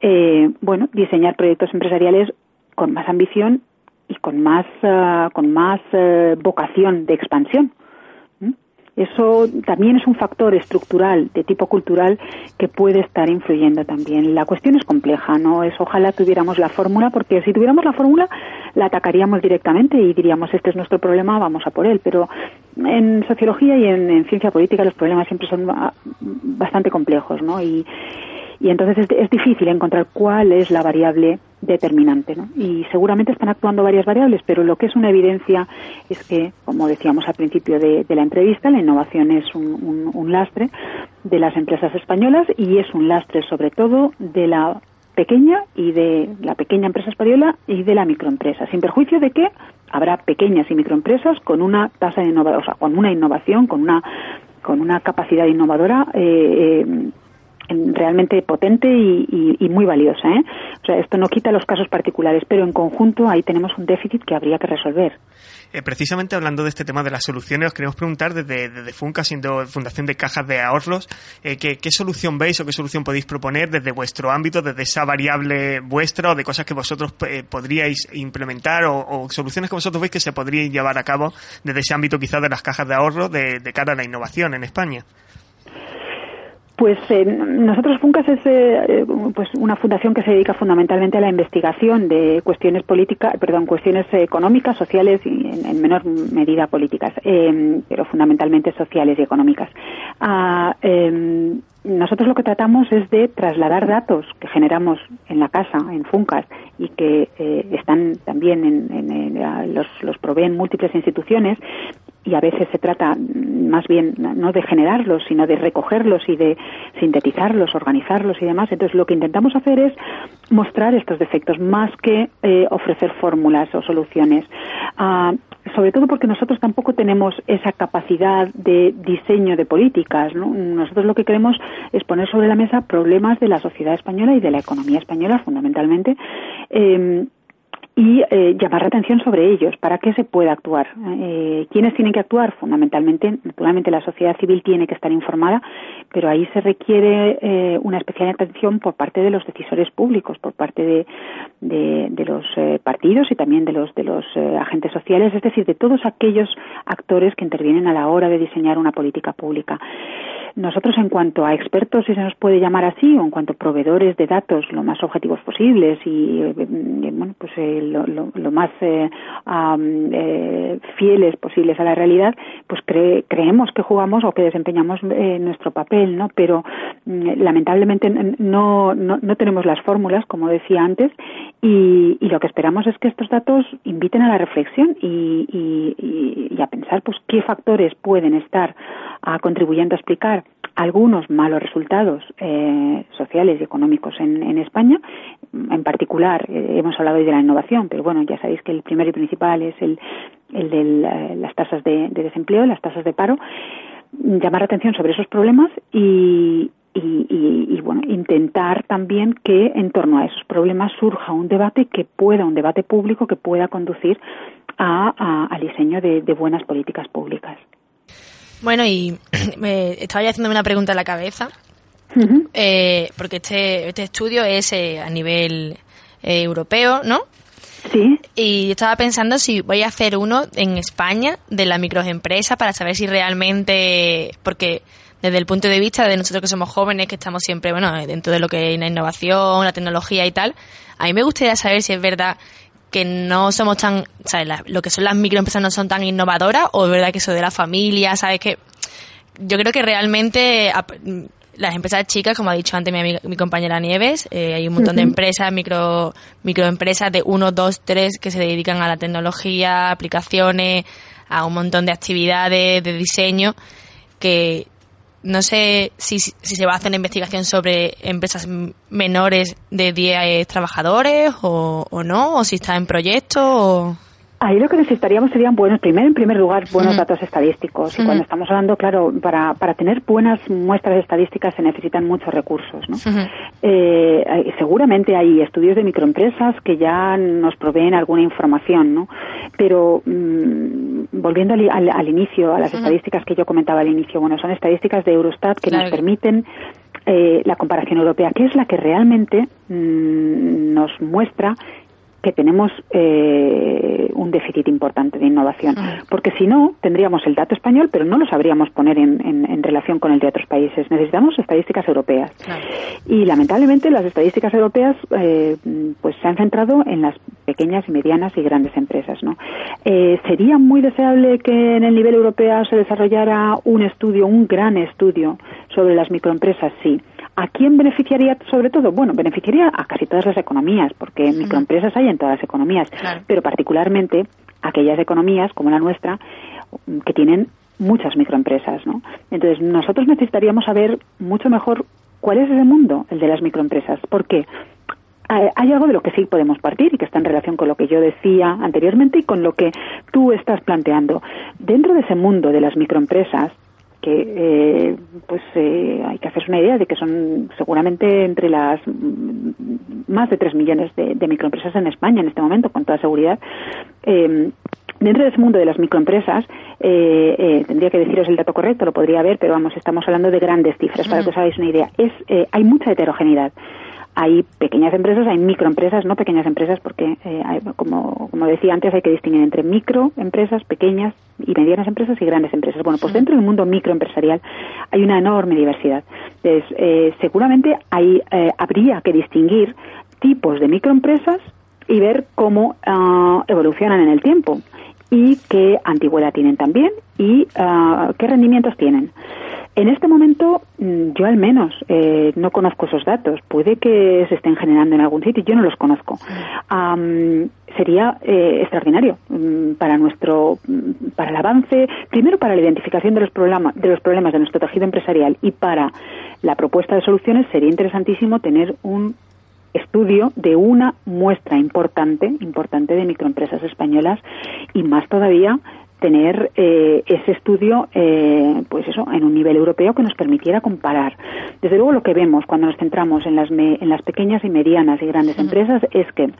eh, bueno, diseñar proyectos empresariales con más ambición y con más, eh, con más eh, vocación de expansión. Eso también es un factor estructural de tipo cultural que puede estar influyendo también. La cuestión es compleja, no es ojalá tuviéramos la fórmula, porque si tuviéramos la fórmula la atacaríamos directamente y diríamos este es nuestro problema, vamos a por él. Pero en sociología y en, en ciencia política los problemas siempre son ah, bastante complejos, ¿no? Y, y entonces es, difícil encontrar cuál es la variable determinante. ¿no? Y seguramente están actuando varias variables, pero lo que es una evidencia es que, como decíamos al principio de, la entrevista, la innovación es un, lastre de las empresas españolas y es un lastre sobre todo de la pequeña y de la pequeña empresa española y de la microempresa, sin perjuicio de que habrá pequeñas y microempresas con una tasa de innovación, o sea, con una innovación, con una con una capacidad innovadora eh, eh realmente potente y, muy valiosa. ¿eh? O sea, esto no quita los casos particulares, pero en conjunto ahí tenemos un déficit que habría que resolver. Eh, precisamente hablando de este tema de las soluciones, os queremos preguntar desde, desde Funca, siendo Fundación de Cajas de Ahorros, eh, ¿qué, solución veis o qué solución podéis proponer desde vuestro ámbito, desde esa variable vuestra o de cosas que vosotros eh, podríais implementar o, soluciones que vosotros veis que se podrían llevar a cabo desde ese ámbito quizás de las cajas de ahorro de cara a la innovación en España? Pues eh, nosotros FUNCAS es eh, pues una fundación que se dedica fundamentalmente a la investigación de cuestiones políticas, perdón, cuestiones económicas, sociales y en, menor medida políticas, eh, pero fundamentalmente sociales y económicas. Ah, em, nosotros lo que tratamos es de trasladar datos que generamos en la casa, en FUNCAS, y que están también en, los, los proveen múltiples instituciones y a veces se trata más bien no de generarlos, sino de recogerlos y de sintetizarlos, organizarlos y demás. Entonces, lo que intentamos hacer es mostrar estos defectos más que eh, ofrecer fórmulas o soluciones. Ah, sobre todo porque nosotros tampoco tenemos esa capacidad de diseño de políticas. Nosotros lo que queremos es poner sobre la mesa problemas de la sociedad española y de la economía española, fundamentalmente. Eh, y eh, llamar la atención sobre ellos para que se pueda actuar. Eh, ¿Quiénes tienen que actuar? Fundamentalmente, naturalmente la sociedad civil tiene que estar informada, pero ahí se requiere eh, una especial atención por parte de los decisores públicos, por parte de, de, los eh, partidos y también de los, de los agentes sociales, es decir, de todos aquellos actores que intervienen a la hora de diseñar una política pública. Nosotros, en cuanto a expertos, si se nos puede llamar así, o en cuanto a proveedores de datos lo más objetivos posibles y, bueno, pues lo, lo, más eh, eh, fieles posibles a la realidad, pues creemos que jugamos o que desempeñamos eh, nuestro papel, ¿no? Pero mm, lamentablemente no, no, no, tenemos las fórmulas, como decía antes, y, y, lo que esperamos es que estos datos inviten a la reflexión y, y, y a pensar, pues, qué factores pueden estar ah, contribuyendo a explicar algunos malos resultados eh, sociales y económicos en, en, España. En particular, eh, hemos hablado hoy de la innovación, pero bueno, ya sabéis que el primero y principal es el, el de las tasas de, desempleo, las tasas de paro. Llamar la atención sobre esos problemas y, y, bueno, intentar también que en torno a esos problemas surja un debate que pueda, un debate público que pueda conducir a, al diseño de buenas políticas públicas. Bueno, y me estaba ya haciéndome una pregunta en la cabeza, eh, porque este, este estudio es eh, a nivel eh, europeo, ¿no? Sí. Y estaba pensando si voy a hacer uno en España de la microempresa para saber si realmente, porque desde el punto de vista de nosotros que somos jóvenes, que estamos siempre, bueno, dentro de lo que es la innovación, la tecnología y tal, a mí me gustaría saber si es verdad que no somos tan, ¿sabes? lo que son las microempresas no son tan innovadoras o es verdad que eso de la familia, ¿sabes? Que yo creo que realmente las empresas chicas, como ha dicho antes mi, mi compañera Nieves, eh, hay un montón de empresas, micro microempresas de uno, dos, tres que se dedican a la tecnología, aplicaciones, a un montón de actividades de diseño que no sé si, si se va a hacer una investigación sobre empresas menores de 10 trabajadores o, o no, o si está en proyecto o... Ahí lo que necesitaríamos serían buenos, primero en primer lugar, buenos datos estadísticos. Y cuando estamos hablando, claro, para, para tener buenas muestras estadísticas se necesitan muchos recursos. ¿no? eh, seguramente hay estudios de microempresas que ya nos proveen alguna información, ¿no? Pero mmm, volviendo al, al, al, inicio, a las estadísticas que yo comentaba al inicio, bueno, son estadísticas de Eurostat que claro. nos permiten eh, la comparación europea, que es la que realmente mmm, nos muestra que tenemos eh, un déficit importante de innovación. Porque si no, tendríamos el dato español, pero no lo sabríamos poner en, en, en relación con el de otros países. Necesitamos estadísticas europeas. Claro. Y lamentablemente las estadísticas europeas eh, pues se han centrado en las pequeñas y medianas y grandes empresas. ¿no? Eh, ¿Sería muy deseable que en el nivel europeo se desarrollara un estudio, un gran estudio sobre las microempresas? Sí. ¿A quién beneficiaría sobre todo? Bueno, beneficiaría a casi todas las economías, porque microempresas hay en todas las economías, claro. pero particularmente aquellas economías como la nuestra que tienen muchas microempresas, ¿no? Entonces, nosotros necesitaríamos saber mucho mejor cuál es ese mundo, el de las microempresas. ¿Por qué? hay algo de lo que sí podemos partir y que está en relación con lo que yo decía anteriormente y con lo que tú estás planteando. Dentro de ese mundo de las microempresas, que eh, pues eh, hay que hacerse una idea de que son seguramente entre las más de tres millones de, de, microempresas en España en este momento, con toda seguridad. Eh, dentro de ese mundo de las microempresas, eh, eh, tendría que deciros el dato correcto, lo podría ver, pero vamos, estamos hablando de grandes cifras para que os hagáis una idea. Es, eh, hay mucha heterogeneidad hay pequeñas empresas, hay microempresas, no pequeñas empresas, porque eh, hay, como, como decía antes, hay que distinguir entre microempresas, pequeñas y medianas empresas y grandes empresas. Bueno, pues dentro del mundo microempresarial hay una enorme diversidad. Entonces, eh, seguramente hay, eh, habría que distinguir tipos de microempresas y ver cómo uh, evolucionan en el tiempo y qué antigüedad tienen también y uh, qué rendimientos tienen. En este momento, yo al menos eh, no conozco esos datos. Puede que se estén generando en algún sitio, yo no los conozco. Um, sería eh, extraordinario um, para nuestro, para el avance, primero para la identificación de los problemas, de los problemas de nuestro tejido empresarial y para la propuesta de soluciones sería interesantísimo tener un estudio de una muestra importante, importante de microempresas españolas y más todavía tener eh, ese estudio, eh, pues eso, en un nivel europeo que nos permitiera comparar. Desde luego, lo que vemos cuando nos centramos en las, me, en las pequeñas y medianas y grandes sí. empresas es que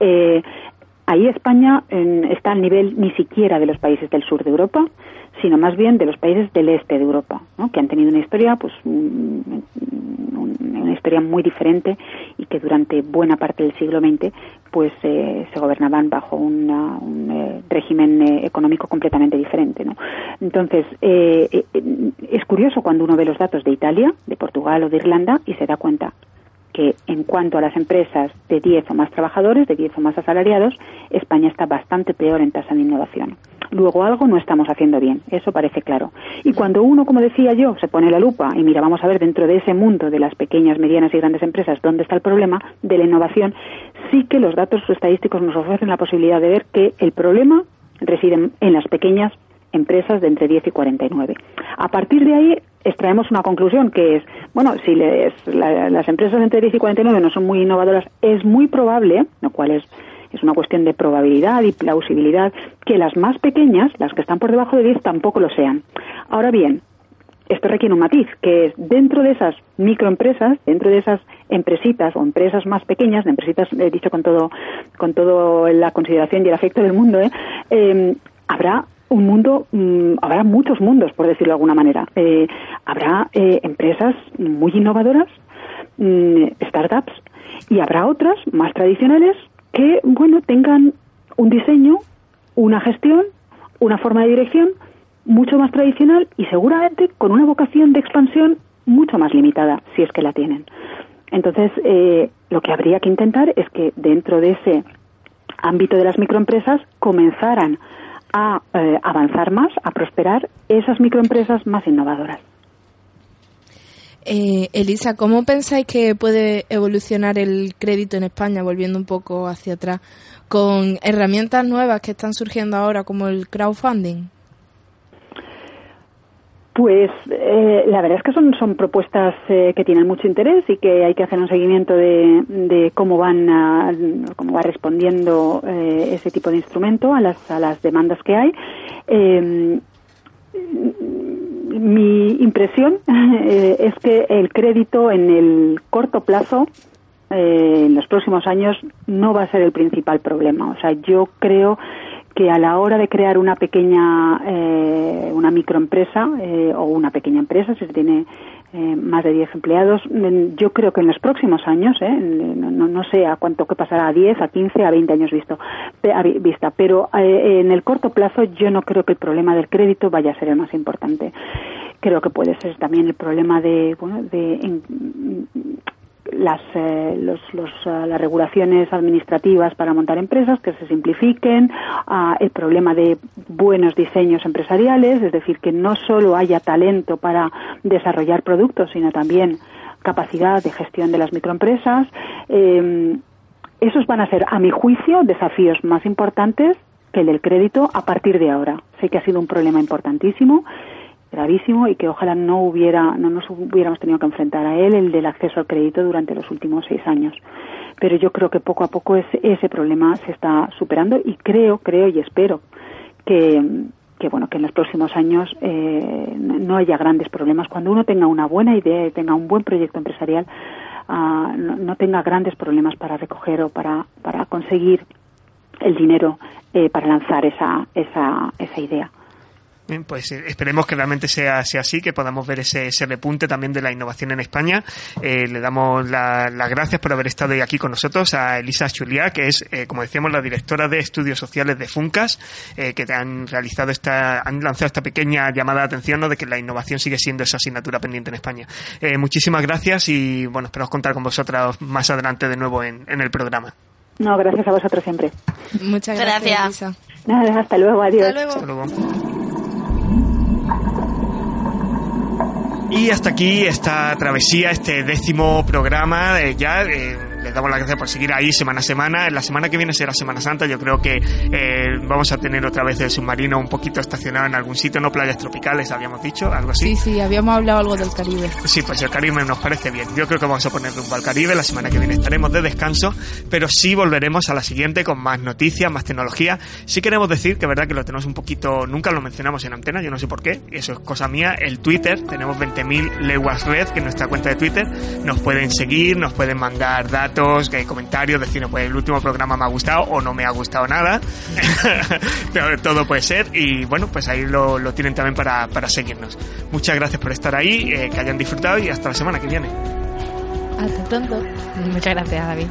eh, ahí España está al nivel ni siquiera de los países del sur de Europa, sino más bien de los países del este de Europa, que han tenido una historia, pues, una historia muy diferente y que durante buena parte del siglo XX, pues, eh, se gobernaban bajo un eh, régimen eh, económico completamente diferente, ¿no? Entonces, eh, es curioso cuando uno ve los datos de Italia, de Portugal o de Irlanda y se da cuenta que en cuanto a las empresas de 10 o más trabajadores, de 10 o más asalariados, España está bastante peor en tasa de innovación. Luego algo no estamos haciendo bien, eso parece claro. Y cuando uno, como decía yo, se pone la lupa y mira, vamos a ver dentro de ese mundo de las pequeñas, medianas y grandes empresas dónde está el problema de la innovación, sí que los datos estadísticos nos ofrecen la posibilidad de ver que el problema reside en las pequeñas empresas de entre 10 y 49. A partir de ahí extraemos una conclusión que es, bueno, si les, la, las empresas entre 10 y 49 no son muy innovadoras, es muy probable, lo cual es, es una cuestión de probabilidad y plausibilidad, que las más pequeñas, las que están por debajo de 10, tampoco lo sean. Ahora bien, esto requiere un matiz, que es dentro de esas microempresas, dentro de esas empresitas o empresas más pequeñas, de empresitas, he dicho con todo, con todo la consideración y el afecto del mundo, ¿eh? Eh, habrá un mundo, mmm, habrá muchos mundos, por decirlo de alguna manera. Eh, habrá eh, empresas muy innovadoras, mmm, startups, y habrá otras más tradicionales que, bueno, tengan un diseño, una gestión, una forma de dirección mucho más tradicional y seguramente con una vocación de expansión mucho más limitada, si es que la tienen. Entonces, eh, lo que habría que intentar es que dentro de ese ámbito de las microempresas comenzaran a eh, avanzar más, a prosperar esas microempresas más innovadoras. Eh, Elisa, ¿cómo pensáis que puede evolucionar el crédito en España, volviendo un poco hacia atrás? con herramientas nuevas que están surgiendo ahora como el crowdfunding? Pues eh, la verdad es que son, son propuestas eh, que tienen mucho interés y que hay que hacer un seguimiento de, de cómo van a, cómo va respondiendo eh, ese tipo de instrumento a las, a las demandas que hay. Eh, mi impresión eh, es que el crédito en el corto plazo eh, en los próximos años no va a ser el principal problema. O sea, yo creo que a la hora de crear una pequeña, eh, una microempresa eh, o una pequeña empresa, si se tiene eh, más de 10 empleados, yo creo que en los próximos años, eh, no, no, sé a cuánto que pasará, a 10, a 15, a 20 años visto, a vi- vista, pero eh, en el corto plazo yo no creo que el problema del crédito vaya a ser el más importante. Creo que puede ser también el problema de, bueno, de en- las, eh, los, los, eh, las regulaciones administrativas para montar empresas que se simplifiquen, ah, el problema de buenos diseños empresariales, es decir, que no solo haya talento para desarrollar productos, sino también capacidad de gestión de las microempresas. Eh, esos van a ser, a mi juicio, desafíos más importantes que el del crédito a partir de ahora. Sé que ha sido un problema importantísimo gravísimo y que ojalá no hubiera no nos hubiéramos tenido que enfrentar a él el del acceso al crédito durante los últimos seis años. Pero yo creo que poco a poco ese, ese problema se está superando y creo creo y espero que que bueno que en los próximos años eh, no haya grandes problemas. Cuando uno tenga una buena idea y tenga un buen proyecto empresarial no, no tenga grandes problemas para recoger o para para conseguir el dinero eh, para lanzar esa esa esa idea Bien, pues eh, esperemos que realmente sea, sea así, que podamos ver ese, ese repunte también de la innovación en España. Eh, le damos la- las gracias por haber estado hoy aquí con nosotros a Elisa Chuliá, que es, eh, como decíamos, la directora de estudios sociales de Funcas, eh, que han realizado esta, han lanzado esta pequeña llamada de atención ¿no? de que la innovación sigue siendo esa asignatura pendiente en España. Eh, muchísimas gracias y bueno, esperamos contar con vosotras más adelante de nuevo en, en el programa. no gracias a vosotros siempre Muchas Gracias. gracias, Elisa. nada hasta luego adiós Hasta luego. Y hasta aquí esta travesía, este décimo programa. eh, ya eh, les damos las gracias por seguir ahí semana a semana. La semana que viene será Semana Santa. Yo creo que eh, vamos a tener otra vez el submarino un poquito estacionado en algún sitio, no playas tropicales, habíamos dicho, algo así. Sí, sí, habíamos hablado algo del Caribe. Sí, pues el Caribe nos parece bien. Yo creo que vamos a poner rumbo al Caribe. La semana que viene estaremos de descanso, pero sí volveremos a la siguiente con más noticias, más tecnología. Sí queremos decir que verdad que lo tenemos un poquito, nunca lo mencionamos en antena, yo no sé por qué, eso es cosa mía. El Twitter, tenemos 20.000 leguas red, que es nuestra cuenta de Twitter. Nos pueden seguir, nos pueden mandar datos, eh, comentarios, decirnos, pues el último programa me ha gustado o no me ha gustado nada. Pero todo puede ser. Y bueno, pues ahí lo, lo tienen también para, para seguirnos. Muchas gracias por estar ahí, eh, que hayan disfrutado y hasta la semana que viene. Hasta pronto. Muchas gracias, David.